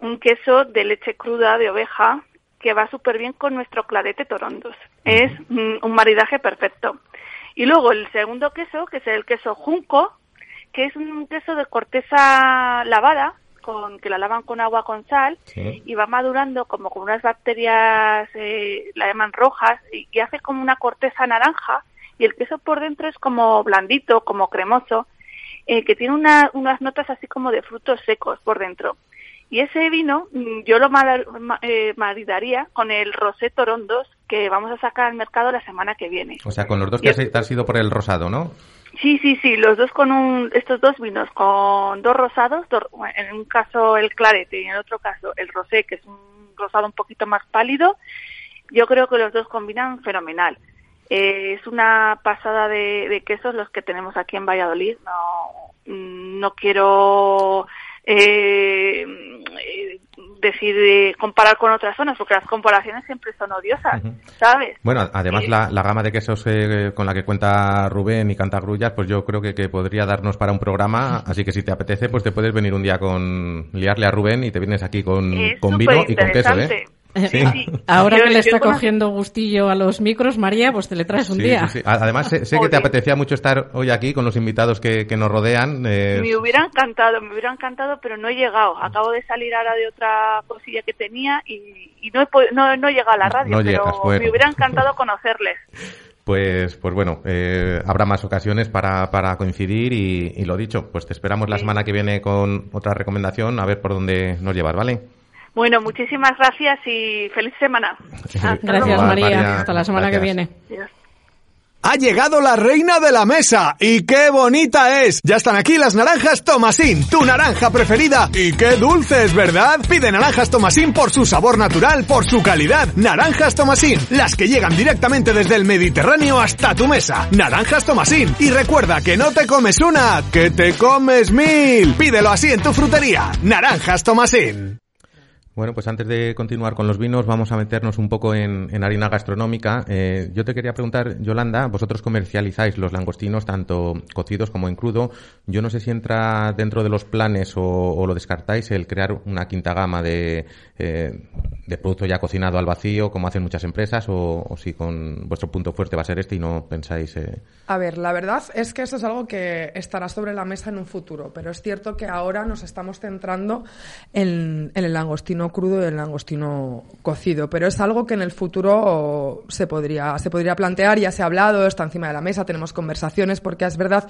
un queso de leche cruda de oveja que va súper bien con nuestro clarete torondos. Es mm, un maridaje perfecto. Y luego el segundo queso que es el queso junco que es un queso de corteza lavada con que la lavan con agua con sal y va madurando como con unas bacterias, eh, la llaman rojas, y, y hace como una corteza naranja y el queso por dentro es como blandito, como cremoso, eh, que tiene una- unas notas así como de frutos secos por dentro. Y ese vino mm, yo lo eh, maridaría con el Rosé Torondos que vamos a sacar al mercado la semana que viene. O sea, con los dos que has, es- te has ido por el rosado, ¿no? Sí, sí, sí, los dos con un, estos dos vinos con dos rosados, dos- en un caso el clarete y en el otro caso el rosé, que es un rosado un poquito más pálido, yo creo que los dos combinan fenomenal. Eh, es una pasada de, de quesos los que tenemos aquí en Valladolid. No, mm, no quiero eh, decir eh, comparar con otras zonas, porque las comparaciones siempre son odiosas, ¿sabes? Bueno, además Eh, la, la gama de quesos eh, con la que cuenta Rubén y Cantagrullas, pues yo creo que, que podría darnos para un programa, así que si te apetece, pues te puedes venir un día con liarle a Rubén y te vienes aquí con, con vino y con queso. ¿eh? Sí, sí. Ahora Yo- que le está cogiendo gustillo a los micros, María, pues te le traes un Sí, día. sí, sí. A- Además, sé, sé que te apetecía mucho estar hoy aquí con los invitados que, que nos rodean. eh, Me hubiera encantado, me hubiera encantado, pero no he llegado. Acabo de salir ahora de otra cosilla que tenía y, y no, he, no, no he llegado a la radio, No pero llegas, bueno. me hubiera encantado conocerles. Pues, pues bueno, eh, habrá más ocasiones para, para coincidir y, y lo dicho, pues te esperamos la semana que viene con otra recomendación a ver por dónde nos llevas, ¿vale? Bueno, muchísimas gracias y feliz semana. Hasta Gracias, luego. María. María, Hasta la semana gracias. que viene. Adiós. Ha llegado la reina de la mesa y qué bonita es. Ya están aquí las naranjas Tomasín, tu naranja preferida. Y qué dulces, ¿verdad? Pide naranjas Tomasín por su sabor natural, por su calidad. Naranjas Tomasín, las que llegan directamente desde el Mediterráneo hasta tu mesa. Naranjas Tomasín. Y recuerda que no te comes una, que te comes mil. Pídelo así en tu frutería. Naranjas Tomasín. Bueno, pues antes de continuar con los vinos, vamos a meternos un poco en, harina gastronómica. Eh, yo te quería preguntar, Yolanda, vosotros comercializáis los langostinos tanto cocidos como en crudo. Yo no sé si entra dentro de los planes o, lo descartáis el crear una quinta gama de, eh, de producto ya cocinado al vacío, como hacen muchas empresas, o, si con vuestro punto fuerte va a ser este y no pensáis. Eh... A ver, la verdad es que eso es algo que estará sobre la mesa en un futuro, pero es cierto que ahora nos estamos centrando en, en el langostino crudo y el langostino cocido, pero es algo que en el futuro se podría, se podría plantear, ya se ha hablado, está encima de la mesa, tenemos conversaciones, porque es verdad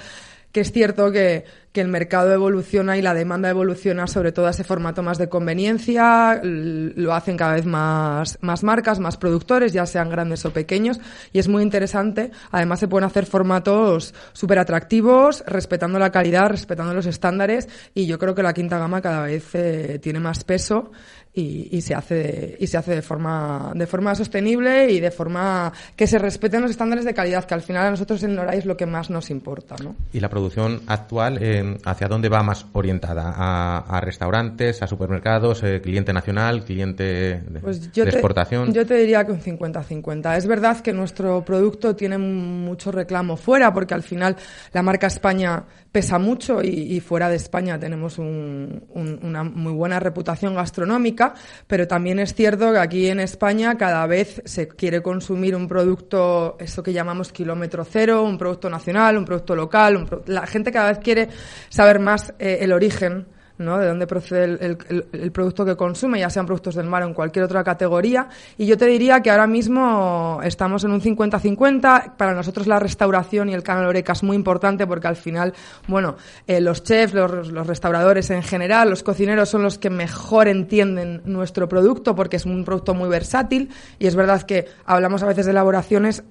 que es cierto que, que el mercado evoluciona y la demanda evoluciona sobre todo a ese formato más de conveniencia, lo hacen cada vez más, más marcas, más productores, ya sean grandes o pequeños, y es muy interesante. Además se pueden hacer formatos súper atractivos, respetando la calidad, respetando los estándares, y yo creo que la quinta gama cada vez eh, tiene más peso y, y, se hace de, y se hace de forma de forma sostenible y de forma que se respeten los estándares de calidad que al final a nosotros en Noray es lo que más nos importa ¿no? y la producción actual eh, hacia dónde va más orientada a, a restaurantes a supermercados eh, cliente nacional cliente de, pues yo de te, exportación yo te diría que un 50-50 es verdad que nuestro producto tiene mucho reclamo fuera porque al final la marca España pesa mucho y, y fuera de España tenemos un, un, una muy buena reputación gastronómica, pero también es cierto que aquí en España cada vez se quiere consumir un producto, eso que llamamos kilómetro cero, un producto nacional, un producto local, un la gente cada vez quiere saber más eh, el origen de dónde procede el, producto que consume, ya sean productos del mar o en cualquier otra categoría. Y yo te diría que ahora mismo estamos en un 50-50. Para nosotros la restauración y el canal Oreca es muy importante porque al final, bueno, eh, los chefs, los, restauradores en general, los cocineros son los que mejor entienden nuestro producto porque es un producto muy versátil y es verdad que hablamos a veces de elaboraciones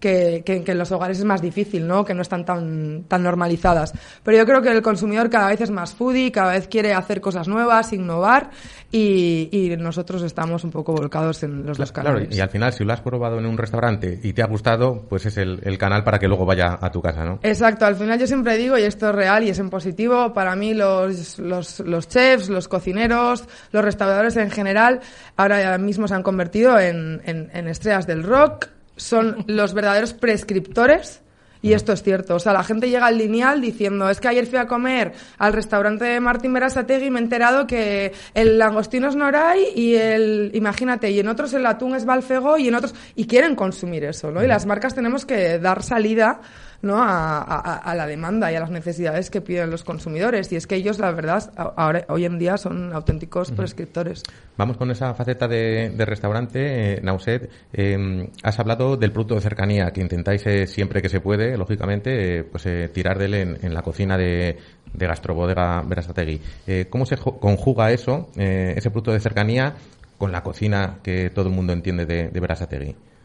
que, que, que, en los hogares es más difícil, ¿no? Que no están tan, tan normalizadas. Pero yo creo que el consumidor cada vez es más foodie, cada vez quiere hacer cosas nuevas, innovar y, y nosotros estamos un poco volcados en los dos canales. Claro, y al final, si lo has probado en un restaurante y te ha gustado, pues es el, el canal para que luego vaya a tu casa, ¿no? Exacto. Al final yo siempre digo, y esto es real y es en positivo, para mí los, los, los chefs, los cocineros, los restauradores en general, ahora mismo se han convertido en, en, en estrellas del rock, son [LAUGHS] los verdaderos prescriptores. Y esto es cierto. O sea, la gente llega al lineal diciendo, es que ayer fui a comer al restaurante de Martín Berasategui y me he enterado que el langostino es Noray y el, imagínate, y en otros el atún es Balfego y en otros, y quieren consumir eso, ¿no? Y las marcas tenemos que dar salida ¿no? A, a, a, la demanda y a las necesidades que piden los consumidores. Y es que ellos, la verdad, ahora, hoy en día son auténticos prescriptores. Vamos con esa faceta de, de restaurante, eh, Nauset. Eh, has hablado del producto de cercanía, que intentáis eh, siempre que se puede, lógicamente, eh, pues tirar de él en, en, la cocina de, de Gastrobodega Berasategui. ¿Cómo se conjuga eso, ese producto de cercanía, con la cocina que todo el mundo entiende de, de?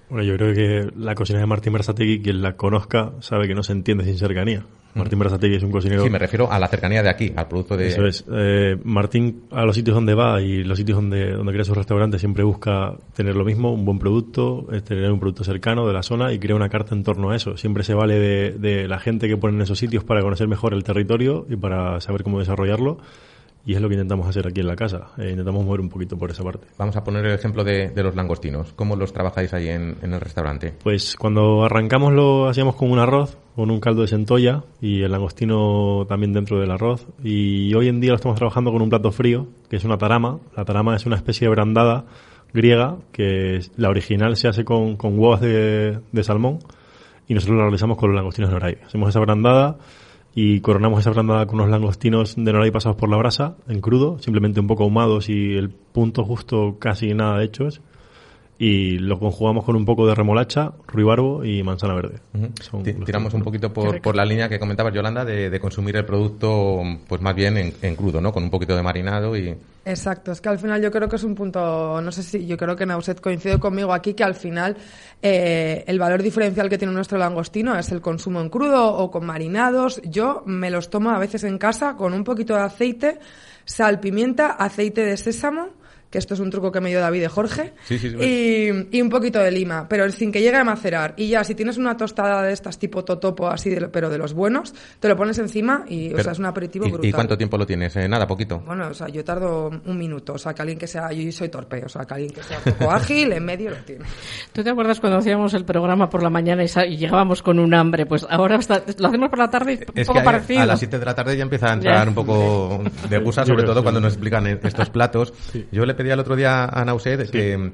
Bueno, yo creo que la cocina de Martín Berasategui, quien la conozca, sabe que no se entiende sin cercanía. Martín Berasategui es un cocinero... Sí, me refiero a la cercanía de aquí, al producto de... Eso es. Eh, Martín, a los sitios donde va y los sitios donde, donde crea sus restaurantes, siempre busca tener lo mismo, un buen producto, tener un producto cercano de la zona y crea una carta en torno a eso. Siempre se vale de, de la gente que pone en esos sitios para conocer mejor el territorio y para saber cómo desarrollarlo y es lo que intentamos hacer aquí en la casa. Eh, intentamos mover un poquito por esa parte. Vamos a poner el ejemplo de, de los langostinos. ¿Cómo los trabajáis ahí en, en, el restaurante? Pues cuando arrancamos lo hacíamos con un arroz, con un caldo de centolla y el langostino también dentro del arroz. Y hoy en día lo estamos trabajando con un plato frío, que es una tarama. La tarama es una especie de brandada griega, que la original se hace con, con huevos de, de salmón y nosotros la realizamos con los langostinos de Noray. Hacemos esa brandada y coronamos esa brandada con unos langostinos de Noray pasados por la brasa, en crudo, simplemente un poco ahumados y el punto justo casi nada hechos. Y lo conjugamos con un poco de remolacha, ruibarbo y manzana verde. Uh -huh. Tiramos un poquito por, por, la línea que comentabas, Yolanda, de, de, consumir el producto pues más bien en, en, crudo, ¿no? Con un poquito de marinado y... Exacto, es que al final yo creo que es un punto, no sé si, yo creo que Nauset coincide conmigo aquí, que al final eh, el valor diferencial que tiene nuestro langostino es el consumo en crudo o con marinados. Yo me los tomo a veces en casa con un poquito de aceite, sal, pimienta, aceite de sésamo, que esto es un truco que me dio David de Jorge, sí, sí, sí, y, y, un poquito de lima, pero sin que llegue a macerar. Y ya, si tienes una tostada de estas tipo totopo, así, de, pero de los buenos, te lo pones encima y, pero, o sea, es un aperitivo ¿y, brutal. ¿Y cuánto tiempo lo tienes? Eh, nada, poquito. Bueno, o sea, yo tardo un minuto, o sea, que alguien que sea, yo soy torpe, o sea, que alguien que sea un poco ágil, en medio lo tiene. ¿Tú te acuerdas cuando hacíamos el programa por la mañana y, y llegábamos con un hambre? Pues ahora está, lo hacemos por la tarde y un es poco que parecido. A las 7 de la tarde ya empieza a entrar ya. un poco de gusa, [LAUGHS] sobre todo cuando nos explican estos platos. Sí. Yo le pedí el otro día a Nauset que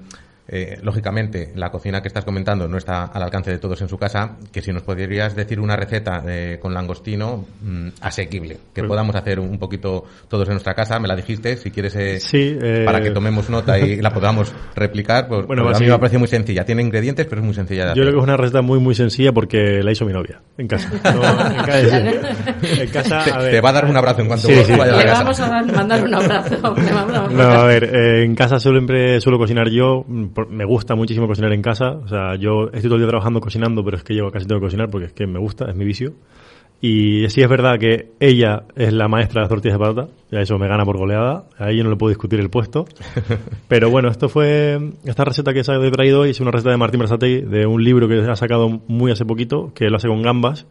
eh, lógicamente, la cocina que estás comentando no está al alcance de todos en su casa, que si nos podrías decir una receta eh, con langostino mm, asequible, que Pues- podamos hacer un poquito todos en nuestra casa, me la dijiste, si quieres, eh, Sí, eh, para que tomemos nota y la podamos replicar, pues, Bueno, pues a mí me parece muy sencilla. Tiene ingredientes, pero es muy sencilla de Yo hacer. creo que es una receta muy muy sencilla porque la hizo mi novia en casa. [LAUGHS] No, en casa, en casa, Te- a ver. te va a dar un abrazo en cuanto Sí, sí. vaya a la Le casa. vamos a dar- mandar un abrazo. [LAUGHS] No, a ver, eh, en casa siempre suelo cocinar yo. Me gusta muchísimo cocinar en casa. O sea, yo estoy todo el día trabajando cocinando, pero es que llego casi tengo que cocinar porque es que me gusta, es mi vicio. Y sí es verdad que ella es la maestra de las tortillas de patata. Ya eso me gana por goleada. Ahí yo no le puedo discutir el puesto. [LAUGHS] Pero bueno, esto fue, esta receta que he traído hoy es una receta de Martín Berasategui, de un libro que ha sacado muy hace poquito, que lo hace con gambas.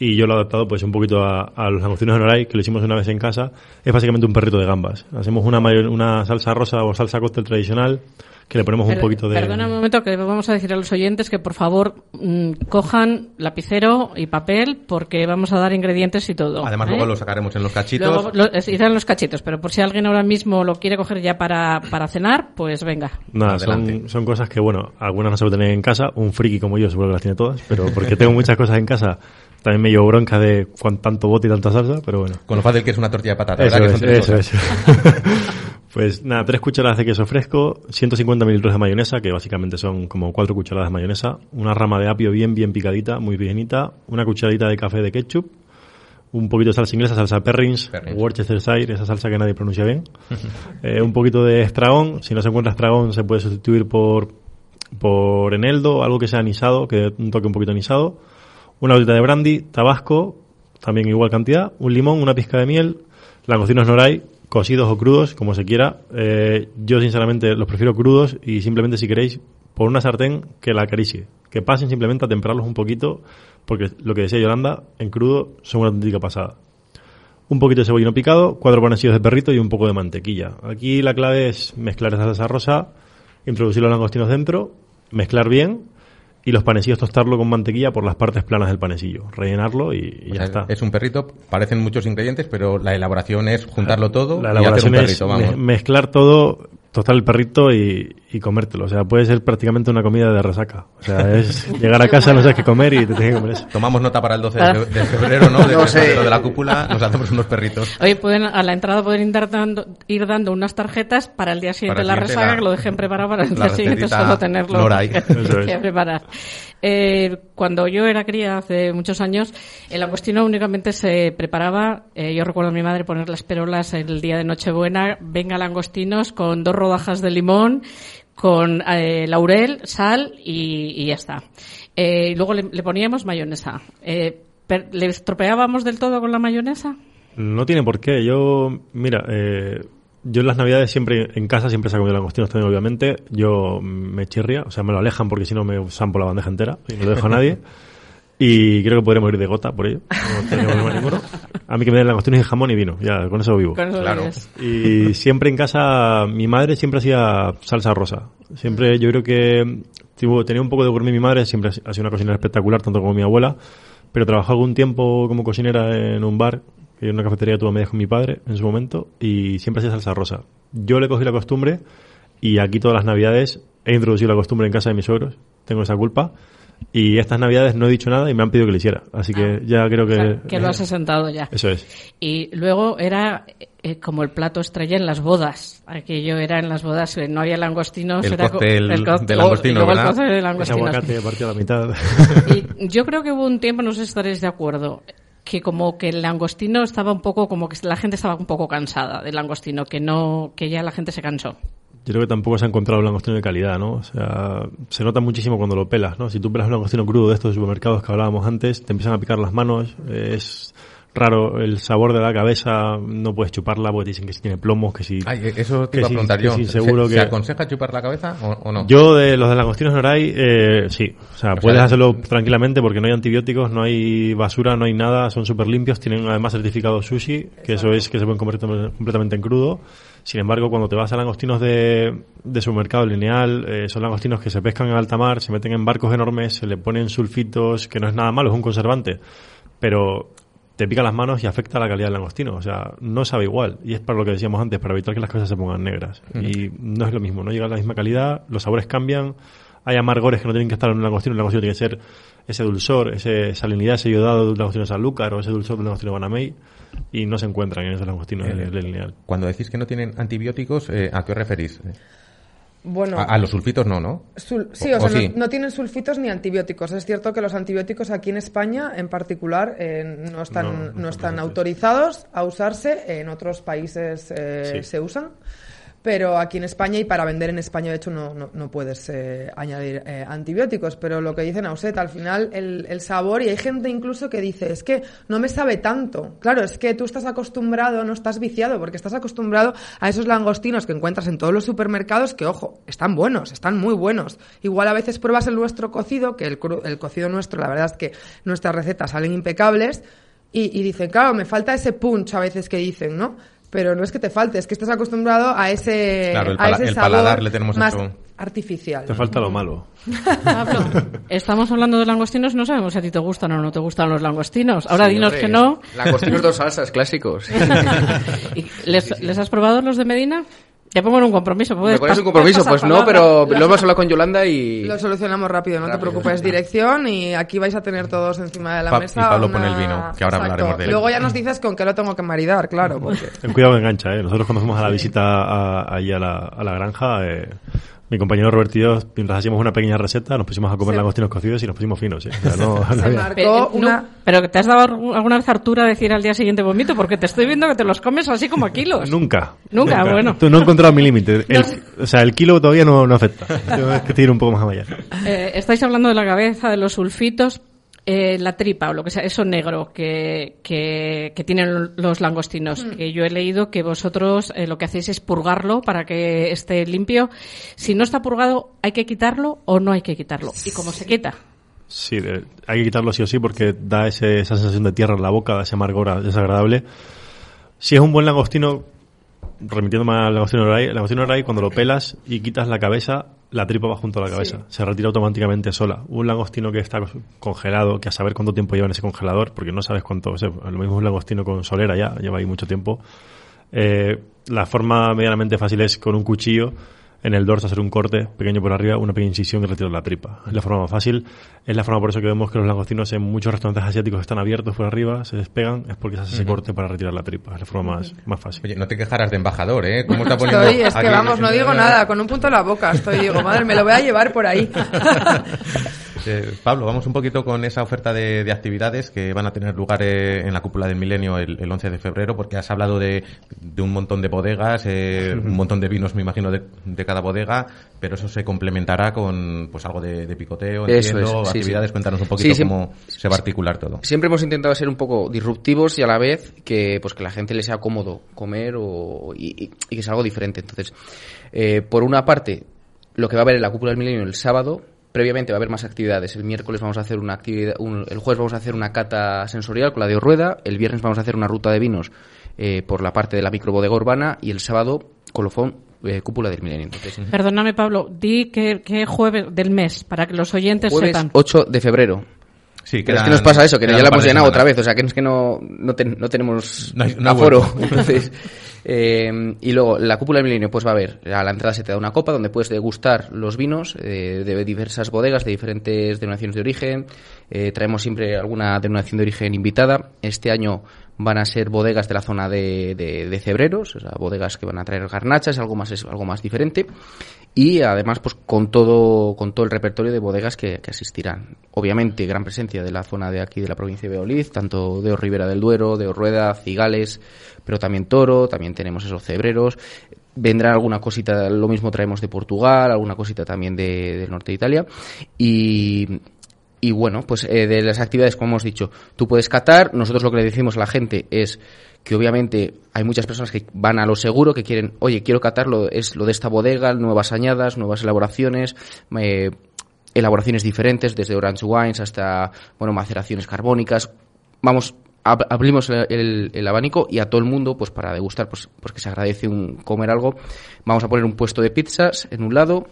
Y yo lo he adaptado pues un poquito a, a los langostinos de Noray, que lo hicimos una vez en casa. Es básicamente un perrito de gambas. Hacemos una, una salsa rosa o salsa cóctel tradicional, que le ponemos un Per- poquito de... Perdona un momento que vamos a decir a los oyentes que por favor mm, cojan lapicero y papel porque vamos a dar ingredientes y todo. Además, ¿eh? luego lo sacaremos en los cachitos. Luego lo- es- irán los cachitos, pero por si alguien ahora mismo lo quiere coger ya para, para cenar, pues venga. Nada, son, son cosas que, bueno, algunas no se pueden tener en casa. Un friki como yo seguro que las tiene todas, pero porque tengo muchas cosas en casa, también me llevo bronca de cuán tanto bote y tanta salsa, pero bueno. Con lo fácil que es una tortilla de patata, Eso ¿verdad? es, que son tres eso cosas. [LAUGHS] es. pues nada, tres cucharadas de queso fresco, 150 mililitros de mayonesa, que básicamente son como cuatro cucharadas de mayonesa, una rama de apio bien, bien picadita, muy pequeñita, una cucharadita de café de ketchup, un poquito de salsa inglesa, salsa Perrins, Perrins. Worcestershire, esa salsa que nadie pronuncia bien, [LAUGHS] eh, un poquito de estragón, si no se encuentra estragón se puede sustituir por, por eneldo, algo que sea anisado, que dé un toque un poquito anisado, una gotita de brandy, tabasco, también igual cantidad, un limón, una pizca de miel, langostinos noray, cocidos o crudos, como se quiera. Eh, yo sinceramente los prefiero crudos y simplemente si queréis, por una sartén que la acaricie, que pasen simplemente a temperarlos un poquito, porque lo que decía Yolanda, en crudo son una auténtica pasada. Un poquito de cebollino picado, cuatro panecillos de perrito y un poco de mantequilla. Aquí la clave es mezclar esa salsa rosa, introducir los langostinos dentro, mezclar bien y los panecillos tostarlo con mantequilla por las partes planas del panecillo, rellenarlo y, ya sea, está. Es un perrito, parecen muchos ingredientes, pero la elaboración es juntarlo todo La y hacer un elaboración es vamos. mezclar todo, tostar el perrito y, y comértelo. O sea, puede ser prácticamente una comida de resaca. O sea, [LAUGHS] es llegar a casa, no sabes qué comer y te tienes que comer eso. Tomamos nota para el 12 Ah. de, febrero, ¿no? [LAUGHS] De, No sé. de lo de la cúpula, nos hacemos unos perritos. Oye, pueden, a la entrada pueden ir dando, ir dando unas tarjetas para el día siguiente el la siguiente, resaca, la- que lo dejen preparado para el día siguiente solo tenerlo [LAUGHS] Eso es. que preparar. Eh, cuando yo era cría hace muchos años, el langostino únicamente se preparaba, eh, yo recuerdo a mi madre poner las perolas el día de Nochebuena, venga langostinos con dos rodajas de limón, con eh, laurel, sal y, y ya está. Eh, y luego le, le poníamos mayonesa. Eh, per- ¿Le estropeábamos del todo con la mayonesa? No tiene por qué. Yo, mira, eh, yo en las navidades siempre, en casa siempre saco de langostinos también, obviamente. Yo me chirria, o sea, me lo alejan porque si no me zampo la bandeja entera y no lo dejo a nadie. [LAUGHS] Y creo que podremos ir de gota por ello. No ninguno. A mí que me den langostinos y jamón y vino. Ya, con eso vivo. Con eso Claro. Y siempre en casa, mi madre siempre hacía salsa rosa. Siempre, yo creo que tuvo- tenía un poco de gourmet mi madre, siempre ha sido una cocinera espectacular, tanto como mi abuela. Pero trabajó algún tiempo como cocinera en un bar, que en una cafetería tuve medias con mi padre en su momento, y siempre hacía salsa rosa. Yo le cogí la costumbre, y aquí todas las navidades he introducido la costumbre en casa de mis suegros, tengo esa culpa. Y estas navidades no he dicho nada y me han pedido que lo hiciera. Así que ya creo O que... sea, que lo has asentado ya. Eso es. Y luego era eh, como el plato estrella en las bodas. Aquello era en las bodas, eh, no había langostinos. El era cóctel co- de o- langostinos, y luego el aguacate partido a la mitad. Y yo creo que hubo un tiempo, no sé si estaréis de acuerdo, que como que el langostino estaba un poco, como que la gente estaba un poco cansada del langostino, que no, que ya la gente se cansó. Yo creo que tampoco se ha encontrado un langostino de calidad, ¿no? O sea, se nota muchísimo cuando lo pelas, ¿no? Si tú pelas un langostino crudo de estos supermercados que hablábamos antes, te empiezan a picar las manos, eh, es raro el sabor de la cabeza, no puedes chuparla porque te dicen que si tiene plomos, que si... Ay, eso te que iba a si- preguntar que yo. si ¿Se, seguro se que... aconseja chupar la cabeza o, o no? Yo de los de langostinos Noray, eh, sí. O sea, O puedes sea, hacerlo tranquilamente porque no hay antibióticos, no hay basura, no hay nada, son súper limpios, tienen además certificado sushi, que eso es que se pueden comer completamente en crudo. Sin embargo, cuando te vas a langostinos de, de supermercado lineal, eh, son langostinos que se pescan en alta mar, se meten en barcos enormes, se le ponen sulfitos, que no es nada malo, es un conservante. Pero te pica las manos y afecta la calidad del langostino. O sea, no sabe igual. Y es para lo que decíamos antes, para evitar que las cosas se pongan negras. Y no es lo mismo, no llega a la misma calidad, los sabores cambian, hay amargores que no tienen que estar en un langostino, el langostino tiene que ser ese dulzor, ese salinidad, ese iodado de un langostino Sanlúcar o ese dulzor de un langostino Banamey y no se encuentran en esos langostinos Eh, del lineal. Cuando decís que no tienen antibióticos, eh, ¿a qué os referís? Bueno, A, a los sulfitos no, ¿no? Sul- sí, o sea, sí. No, no tienen sulfitos ni antibióticos. Es cierto que los antibióticos aquí en España, en particular, eh, no están, No, no, no son están autorizados a usarse. En otros países eh, Sí. se usan. Pero aquí en España y para vender en España, de hecho, no, no, no puedes eh, añadir eh, antibióticos. Pero lo que dice Nauset, al final el, sabor, y hay gente incluso que dice, es que no me sabe tanto. Claro, es que tú estás acostumbrado, no estás viciado, porque estás acostumbrado a esos langostinos que encuentras en todos los supermercados, que ojo, están buenos, están muy buenos. Igual a veces pruebas el nuestro cocido, que el, el cocido nuestro, la verdad es que nuestras recetas salen impecables, y, y dicen, claro, me falta ese punch a veces que dicen, ¿no? Pero no es que te falte, es que estás acostumbrado a ese, Claro, el a ese el sabor paladar le tenemos más hecho- artificial. Te falta lo malo. Pablo, [LAUGHS] estamos hablando de langostinos, no sabemos si a ti te gustan o no te gustan los langostinos. Ahora Sí, dinos hombre, que no. Langostinos dos salsas clásicos. [LAUGHS] ¿Y ¿Les, les has probado los de Medina? Te pongo en un compromiso. ¿Me pones un compromiso? Pues no, pero lo hemos hablado con Yolanda y... Lo solucionamos rápido, no te Rápido. preocupes. Dirección y aquí vais a tener todos encima de la Pa- mesa. y Pablo una- pone el vino, que ahora hablaremos de él. Luego ya nos dices con qué lo tengo que maridar, claro. Porque... [LAUGHS] Ten cuidado que engancha, ¿eh? Nosotros cuando fuimos a la visita a, ahí a la, a la granja, eh, mi compañero Robert y yo, mientras hacíamos una pequeña receta, nos pusimos a comer Sí. langostinos cocidos y nos pusimos finos, ¿eh? O sea, no- [LAUGHS] no Se había- marcó Pero, una... no, pero ¿te has dado alguna vez Artura a decir al día siguiente vomito? Porque te estoy viendo que te los comes así como a kilos. Nunca. Nunca, bueno. Tú no he encontrado mi límite. El- O sea, el kilo todavía no, no afecta. Tengo que ir un poco más allá. Eh, estáis hablando de la cabeza, de los sulfitos, eh, la tripa o lo que sea, eso negro que, que, que tienen los langostinos. Que yo he leído que vosotros eh, lo que hacéis es purgarlo para que esté limpio. Si no está purgado, ¿hay que quitarlo o no hay que quitarlo? ¿Y cómo se quita? Sí, de- hay que quitarlo sí o sí porque da ese- esa sensación de tierra en la boca, ese amargor desagradable. Si es un buen langostino, remitiéndome al langostino ray, el langostino ray cuando lo pelas y quitas la cabeza, la tripa va junto a la cabeza. Se retira automáticamente sola. Un langostino que está congelado, que a saber cuánto tiempo lleva en ese congelador, porque no sabes cuánto, o sea, lo mismo un langostino con solera ya, lleva ahí mucho tiempo. Eh, la forma medianamente fácil es con un cuchillo en el dorso hacer un corte pequeño por arriba, una pequeña incisión y retirar la tripa. Es la forma más fácil. Es la forma por eso que vemos que los langostinos en muchos restaurantes asiáticos están abiertos por arriba, se despegan, es porque se hace ese Ujú. corte para retirar la tripa. Es la forma más, más fácil. Oye, no te quejarás de embajador, ¿eh? ¿Cómo está poniendo Estoy, es que vamos, no digo nada, con un punto en la boca estoy, digo, madre, me lo voy a llevar por ahí. [LAUGHS] Eh, Pablo, vamos un poquito con esa oferta de, de actividades que van a tener lugar eh, en la cúpula del milenio el, el 11 de febrero, porque has hablado de, de un montón de bodegas, eh, [LAUGHS] un montón de vinos, me imagino, de, de cada bodega, pero eso se complementará con pues algo de, de picoteo, Eso entiendo, es, sí, actividades. sí. Cuéntanos un poquito Sí, cómo se va a articular todo. Siempre hemos intentado ser un poco disruptivos y a la vez que pues que la gente le sea cómodo comer o, y, y- y que sea algo diferente. Entonces, eh, por una parte, lo que va a haber en la cúpula del milenio el sábado, previamente va a haber más actividades. El miércoles vamos a hacer una actividad, un- el jueves vamos a hacer una cata sensorial con la de Rueda, el viernes vamos a hacer una ruta de vinos eh, por la parte de la microbodega urbana y el sábado colofón eh, cúpula del milenio. Entonces, Perdóname, Pablo, di que, que jueves del mes, para que los oyentes jueves sepan. 8 de febrero. Sí, Pero es quedan- que nos pasa eso, que ya quedan la hemos llenado otra vez, o sea que es que no, no, ten- no tenemos No hay- no hay aforo. [LAUGHS] Entonces, eh, y luego, la cúpula del milenio, pues va a haber, a la entrada se te da una copa donde puedes degustar los vinos eh, de diversas bodegas, de diferentes denominaciones de origen. Eh, traemos siempre alguna denominación de origen invitada. Este año van a ser bodegas de la zona de, de, Cebreros, o sea, bodegas que van a traer garnachas, algo más, es algo más diferente. Y además, pues con todo, con todo el repertorio de bodegas que, que asistirán. Obviamente, gran presencia de la zona de aquí de la provincia de Valladolid, tanto de Ribera del Duero, de Rueda, Cigales, pero también Toro, también tenemos esos cebreros. Vendrá alguna cosita, lo mismo traemos de Portugal, alguna cosita también de- del norte de Italia. Y, y bueno, pues eh, de las actividades, como hemos dicho, tú puedes catar. Nosotros lo que le decimos a la gente es que obviamente hay muchas personas que van a lo seguro, que quieren, oye, quiero catarlo, es lo de esta bodega, nuevas añadas, nuevas elaboraciones, eh, elaboraciones diferentes, desde orange wines hasta, bueno, maceraciones carbónicas. Vamos, ab- abrimos el, el- el abanico y a todo el mundo, pues para degustar, pues, pues que se agradece un, comer algo. Vamos a poner un puesto de pizzas en un lado,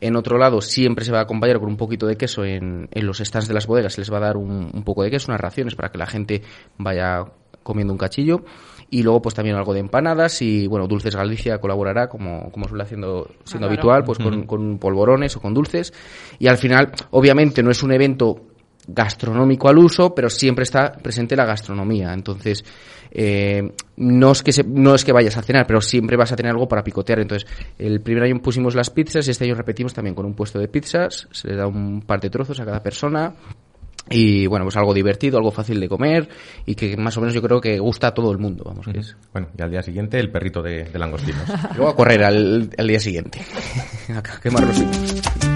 En otro lado, siempre se va a acompañar con un poquito de queso en, en los stands de las bodegas, se les va a dar un, un poco de queso, unas raciones para que la gente vaya comiendo un cachillo. Y luego pues también algo de empanadas y bueno Dulces Galicia colaborará como, como suele haciendo siendo Ah, claro. habitual pues con, con polvorones o con dulces. Y al final obviamente no es un evento gastronómico al uso pero siempre está presente la gastronomía entonces eh, no es que se- no es que vayas a cenar pero siempre vas a tener algo para picotear entonces el primer año pusimos las pizzas y este año repetimos también con un puesto de pizzas se le da un par de trozos a cada persona y bueno, pues algo divertido, algo fácil de comer y que más o menos yo creo que gusta a todo el mundo, vamos, que es. Bueno, y al día siguiente el perrito de, de langostinos. [LAUGHS] Luego a correr al, al día siguiente. [LAUGHS] a quemar los hilos.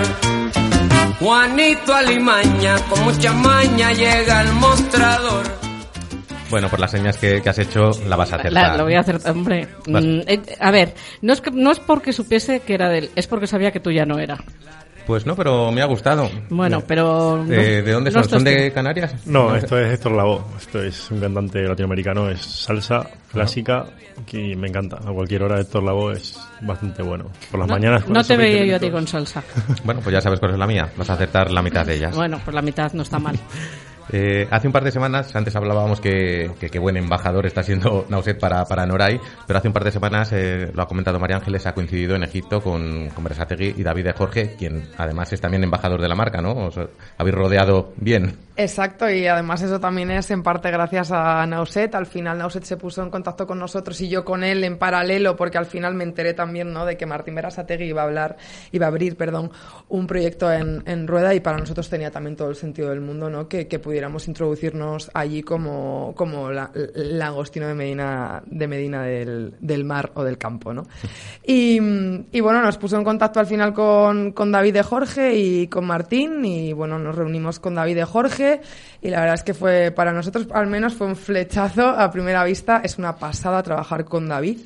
Juanito Alimaña, con mucha maña llega al mostrador. Bueno, por las señas que, que has hecho, la vas a hacer. La- lo voy a hacer, hombre. Mm, eh, a ver, no es, que- no es porque supiese que era de él, es porque sabía que tú ya no era. Pues no, pero me ha gustado. Bueno, pero... no- Eh, ¿De dónde son? ¿Son de. Canarias? No, esto es Héctor Lavoe. Esto es un cantante latinoamericano, es salsa clásica y me encanta. A cualquier hora Héctor Lavoe es bastante bueno. Por las No- mañanas... No te 20 veía yo a ti con salsa. Bueno, pues ya sabes cuál es la mía. Vas a acertar la mitad de ellas. Bueno, por la mitad no está mal. [LAUGHS] Eh, hace un par de semanas, antes hablábamos que, que qué buen embajador está siendo [LAUGHS] Nauset para, para Noray, pero hace un par de semanas, eh, lo ha comentado María Ángeles, ha coincidido en Egipto con, con y David de Jorge, quien además es también embajador de la marca, ¿no? Os habéis rodeado bien. Exacto, y además eso también es en parte gracias a Nauset. Al final Nauset se puso en contacto con nosotros y yo con él en paralelo, porque al final me enteré también ¿no? de que Martín Berasategui iba a hablar, iba a abrir, perdón, un proyecto en, Rueda y para nosotros tenía también todo el sentido del mundo, ¿no? Que, que pudiéramos introducirnos allí como, como la, langostino de Medina, de Medina del, del mar o del campo, ¿no? Y, y bueno, nos puso en contacto al final con, con David de Jorge y con Martín y bueno, nos reunimos con David de Jorge y la verdad es que fue, para nosotros al menos fue un flechazo a primera vista. Es una pasada trabajar con David.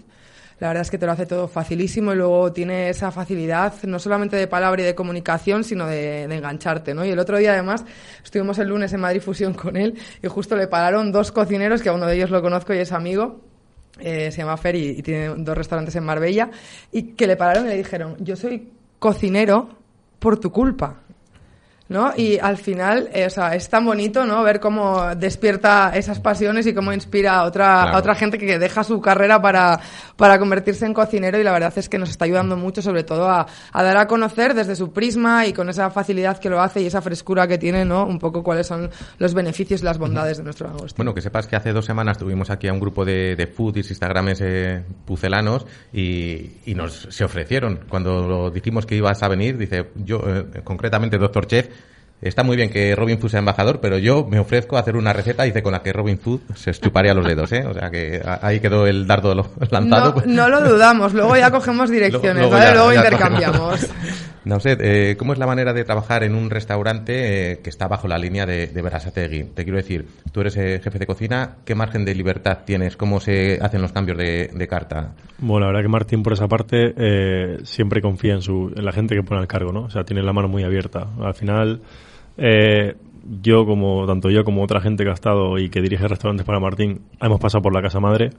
La verdad es que te lo hace todo facilísimo y luego tiene esa facilidad no solamente de palabra y de comunicación, sino de, engancharte, ¿no? Y el otro día además estuvimos el lunes en Madrid Fusión con él y justo le pararon dos cocineros, que a uno de ellos lo conozco y es amigo, eh, se llama Fer y, y tiene dos restaurantes en Marbella, y que le pararon y le dijeron, yo soy cocinero por tu culpa. ¿No? Y al final, eh, o sea, es tan bonito, ¿no? Ver cómo despierta esas pasiones y cómo inspira a otra, Claro. a otra gente que deja su carrera para, para convertirse en cocinero y la verdad es que nos está ayudando mucho, sobre todo a, a dar a conocer desde su prisma y con esa facilidad que lo hace y esa frescura que tiene, ¿no? Un poco cuáles son los beneficios y las bondades de nuestro langostino. Bueno, que sepas que hace dos semanas tuvimos aquí a un grupo de, de foodies, instagrames eh, pucelanos y, y nos se ofrecieron. Cuando lo dijimos que ibas a venir, dice, yo, eh, concretamente Doctor Chef, está muy bien que Robin Food sea embajador, pero yo me ofrezco a hacer una receta, dice, con la que Robin Food se estuparía los dedos, ¿eh? O sea que ahí quedó el dardo [LAUGHS] lanzado. No, no lo dudamos, luego ya cogemos [LAUGHS] direcciones, Luego ¿vale? ya- luego ya intercambiamos. [LAUGHS] No sé, eh, ¿cómo es la manera de trabajar en un restaurante eh, que está bajo la línea de, de Berasategui? Te quiero decir, tú eres eh, jefe de cocina, ¿qué margen de libertad tienes? ¿Cómo se hacen los cambios de, de carta? Bueno, la verdad que Martín por esa parte eh, siempre confía en, su, en la gente que pone al cargo, ¿no? O sea, tiene la mano muy abierta. Al final, eh, yo como, tanto yo como otra gente que ha estado y que dirige restaurantes para Martín, hemos pasado por la casa madre,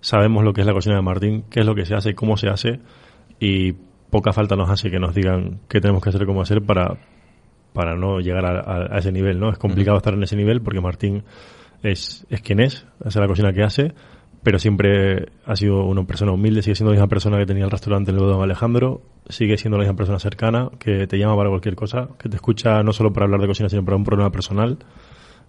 sabemos lo que es la cocina de Martín, qué es lo que se hace, cómo se hace y poca falta nos hace que nos digan qué tenemos que hacer cómo hacer para, para no llegar a, a- a ese nivel, ¿no? Es complicado estar en ese nivel porque Martín es, es quien es, hace la cocina que hace, pero siempre ha sido una persona humilde, sigue siendo la misma persona que tenía el restaurante en el Don Alejandro, sigue siendo la misma persona cercana, que te llama para cualquier cosa, que te escucha no solo para hablar de cocina, sino para un problema personal.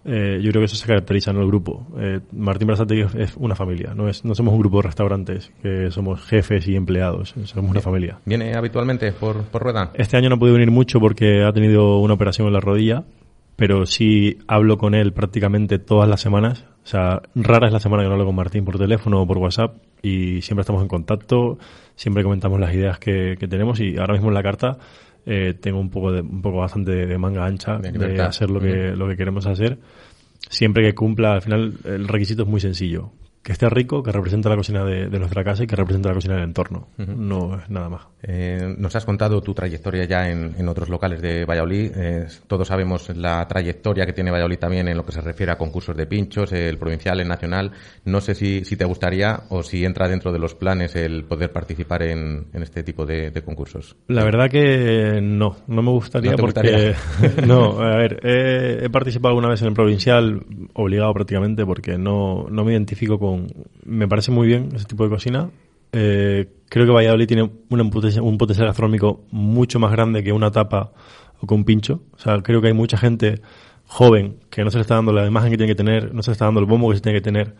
Eh, yo creo que eso se caracteriza en el grupo. Eh, Martín Brazategui es, una familia, no, es, no somos un grupo de restaurantes, que somos jefes y empleados, somos una familia. ¿Viene habitualmente por, por rueda? Este año no ha podido venir mucho porque ha tenido una operación en la rodilla, pero sí hablo con él prácticamente todas las semanas. O sea, rara es la semana que no hablo con Martín por teléfono o por WhatsApp y siempre estamos en contacto, siempre comentamos las ideas que, que tenemos y ahora mismo en la carta eh, tengo un poco de, un poco bastante de, manga ancha de, hacer lo que, lo que queremos hacer. Siempre que cumpla, al final el requisito es muy sencillo que esté rico, que represente la cocina de, nuestra casa y que represente la cocina del entorno. No es nada más. Eh, nos has contado tu trayectoria ya en, otros locales de Valladolid. Eh, todos sabemos la trayectoria que tiene Valladolid también en lo que se refiere a concursos de pinchos, el provincial, el nacional. No sé si, si te gustaría o si entra dentro de los planes el poder participar en, este tipo de, concursos. La verdad que no, no me gustaría porque... [LAUGHS] no, a ver, he, participado alguna vez en el provincial, obligado prácticamente, porque no, no me identifico con... Me parece muy bien ese tipo de cocina, eh, creo que Valladolid tiene un potencial gastronómico mucho más grande que una tapa o que un pincho. O sea, creo que hay mucha gente joven que no se le está dando la imagen que tiene que tener, no se le está dando el bombo que se tiene que tener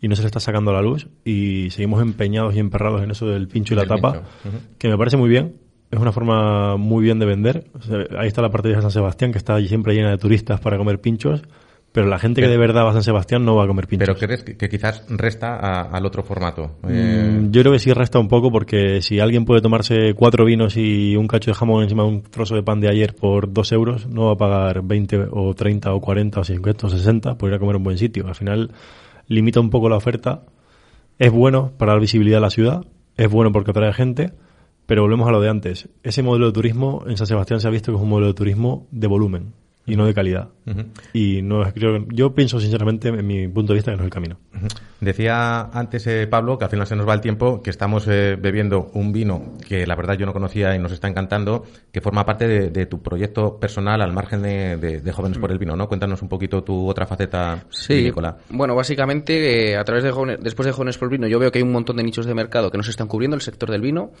y no se le está sacando la luz y seguimos empeñados y emperrados en eso del pincho y la tapa, que me parece muy bien. Es una forma muy bien de vender. ahí está la parte de San Sebastián, que está siempre llena de turistas para comer pinchos pero la gente que de verdad va a San Sebastián no va a comer pinchos. ¿Pero crees que, quizás resta al otro formato? Mm, eh, yo creo que sí resta un poco porque si alguien puede tomarse cuatro vinos y un cacho de jamón encima de un trozo de pan de ayer por dos euros, no va a pagar 20 o 30 o 40 o 50 o 60 por ir a comer a un buen sitio. Al final limita un poco la oferta. Es bueno para dar visibilidad a la ciudad, es bueno porque atrae gente, pero volvemos a lo de antes. Ese modelo de turismo en San Sebastián se ha visto que es un modelo de turismo de volumen y no de calidad. Y no creo, yo pienso sinceramente, en mi punto de vista, que no es el camino. Decía antes eh, Pablo, que al final se nos va el tiempo, que estamos eh, bebiendo un vino que la verdad yo no conocía y nos está encantando, que forma parte de, tu proyecto personal al margen de, Jóvenes por el Vino, ¿no? Cuéntanos un poquito tu otra faceta, sí. Bueno, básicamente, eh, a través de después de Jóvenes por el Vino, yo veo que hay un montón de nichos de mercado que no se están cubriendo, el sector del vino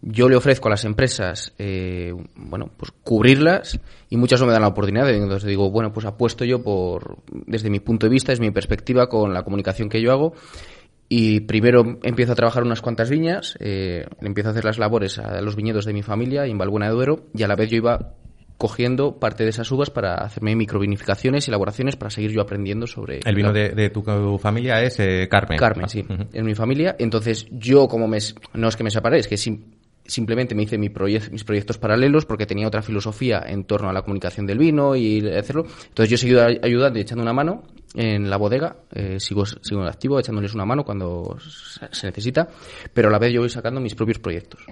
yo le ofrezco a las empresas, eh, bueno, pues cubrirlas y muchas no me dan la oportunidad. Entonces digo, bueno, pues apuesto yo por, desde mi punto de vista, es mi perspectiva con la comunicación que yo hago. Y primero empiezo a trabajar unas cuantas viñas, eh, empiezo a hacer las labores a los viñedos de mi familia en Valbuena de Duero y a la vez yo iba cogiendo parte de esas uvas para hacerme microvinificaciones y elaboraciones para seguir yo aprendiendo sobre... El vino de, tu familia es eh, Carmen. Carmen, sí, en mi familia. Entonces yo como me... No es que me separé, es que simplemente me hice mi mis proyectos paralelos porque tenía otra filosofía en torno a la comunicación del vino y hacerlo. Entonces yo he seguido ayudando y echando una mano en la bodega, eh, sigo, sigo activo, echándoles una mano cuando se necesita, pero a la vez yo voy sacando mis propios proyectos.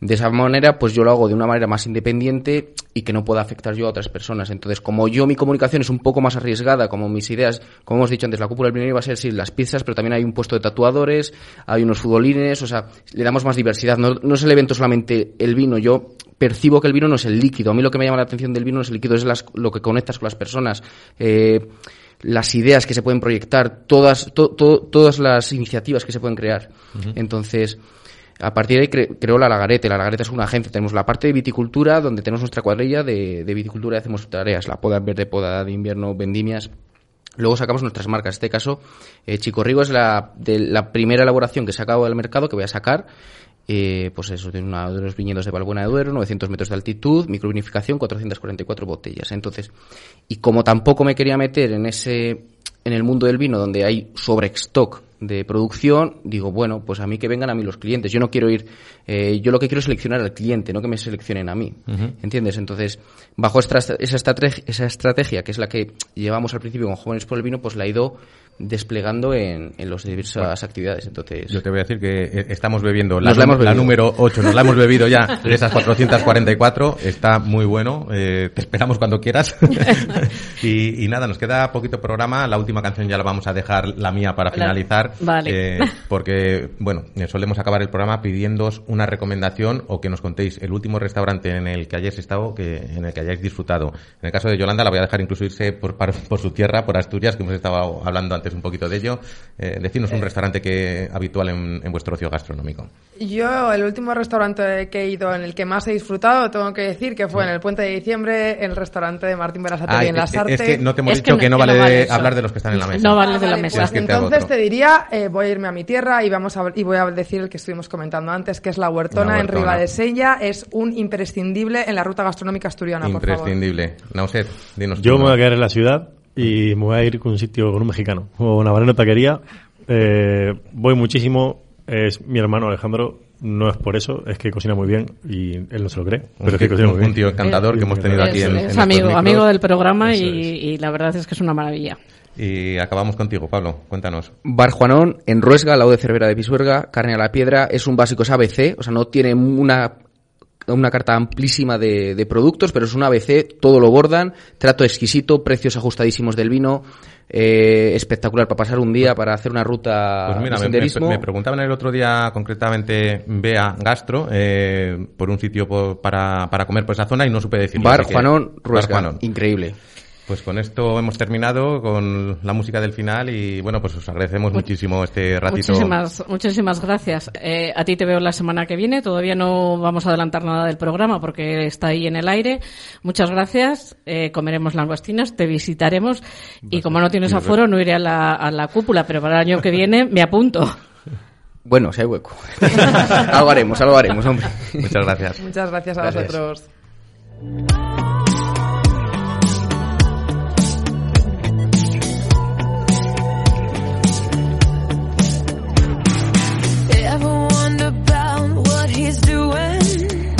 De esa manera, pues yo lo hago de una manera más independiente y que no pueda afectar yo a otras personas. Entonces, como yo mi comunicación es un poco más arriesgada, como mis ideas, como hemos dicho antes, la cúpula del vino iba a ser sí, las pizzas, pero también hay un puesto de tatuadores, hay unos futbolines, o sea, le damos más diversidad. No, no es el evento solamente el vino, yo percibo que el vino no es el líquido. A mí lo que me llama la atención del vino no es el líquido, es lo que conectas con las personas. Eh, las ideas que se pueden proyectar, todas, todas las iniciativas que se pueden crear. Entonces, a partir de ahí creo la Lagarete. La Lagarete es una agencia. Tenemos la parte de viticultura, donde tenemos nuestra cuadrilla de, viticultura y hacemos tareas. La poda verde, poda de invierno, vendimias. Luego sacamos nuestras marcas. En este caso, eh, Chico Rigo es la, de la primera elaboración que he sacado del mercado, que voy a sacar. Eh, pues eso, tiene uno de los viñedos de Balbuena de Duero, 900 metros de altitud, microvinificación, 444 botellas. Entonces, y como tampoco me quería meter en ese, en el mundo del vino donde hay stock de producción, digo, bueno, pues a mí que vengan a mí los clientes. Yo no quiero ir, eh, yo lo que quiero es seleccionar al cliente, no que me seleccionen a mí. ¿Entiendes? Entonces, bajo esa, esa, estrategia, esa estrategia, que es la que llevamos al principio con Jóvenes por el Vino, pues la ha ido desplegando en, en las diversas actividades. Entonces, yo te voy a decir que eh, estamos bebiendo la, la número 8, nos la hemos bebido ya [LAUGHS] de esas 444, está muy bueno, eh, te esperamos cuando quieras. [LAUGHS] y, nada, nos queda poquito programa, la última canción ya la vamos a dejar, la mía, para finalizar. Vale. Eh, [LAUGHS] porque, bueno, solemos acabar el programa pidiéndoos una recomendación o que nos contéis el último restaurante en el que hayáis estado, que en el que hayáis disfrutado. En el caso de Yolanda la voy a dejar incluso irse por, por su tierra, por Asturias, que hemos estado hablando antes antes un poquito de ello. Eh, decinos un restaurante que habitual en, en vuestro ocio gastronómico. Yo, el último restaurante que he ido en el que más he disfrutado, tengo que decir que fue en el Puente de Diciembre, el restaurante de Martín Berasategui Ay, en La es- Sarte. es que no te hemos Es dicho no- que no que vale, no vale hablar de los que están en la mesa. No vale de la Vale, mesa. pues entonces otro. te diría, eh, voy a irme a mi tierra y vamos a, y voy a decir el que estuvimos comentando antes, que es la Huertona, La en Huertona. Ribadesella. Es un imprescindible en la ruta gastronómica asturiana, por favor. Imprescindible. Nauset, dinos Yo me voy a quedar en la ciudad y me voy a ir con un sitio con un mexicano, o una barrera taquería. Eh, voy muchísimo, es mi hermano Alejandro, no es por eso, es que cocina muy bien y él no se lo cree, pero es que cocina muy un bien. tío encantador que hemos tenido aquí Es, en- es en amigo, amigo del programa y, y la verdad es que es una maravilla. Y acabamos contigo, Pablo. Cuéntanos. Bar Juanón, en Ruesga, al lado de Cervera de Pisuerga, carne a la piedra, es un básico, es ABC, o sea, no tiene una, una carta amplísima de, de productos, pero es un ABC, todo lo bordan, trato exquisito, precios ajustadísimos del vino, eh, espectacular para pasar un día, para hacer una ruta Pues mira, de me, me- senderismo. me preguntaban el otro día concretamente Bea Gastro eh, por un sitio po- para, para comer por esa zona y no supe decir. Bar Juanón, Ruesga, Juanón. increíble. Pues con esto hemos terminado con la música del final y bueno, pues os agradecemos muchísimo este ratito. Muchísimas, muchísimas gracias. Eh, a ti te veo la semana que viene. Todavía no vamos a adelantar nada del programa porque está ahí en el aire. Muchas gracias. Eh, comeremos langostinos, te visitaremos y como no tienes aforo no iré a la, a la cúpula, pero para el año que viene me apunto. [LAUGHS] Bueno, si hay hueco. [LAUGHS] algo haremos, algo haremos, hombre. Muchas gracias. Muchas gracias a Gracias. vosotros. He's doing?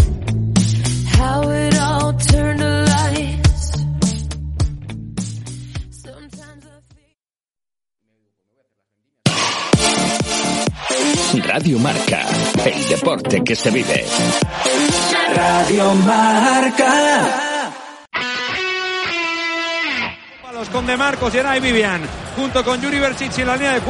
How it all turned to lies. Radio Marca, el deporte que se vive. Radio Marca. Con De Marcos, Geray Vivian, junto con Yuri Berchichi en la línea de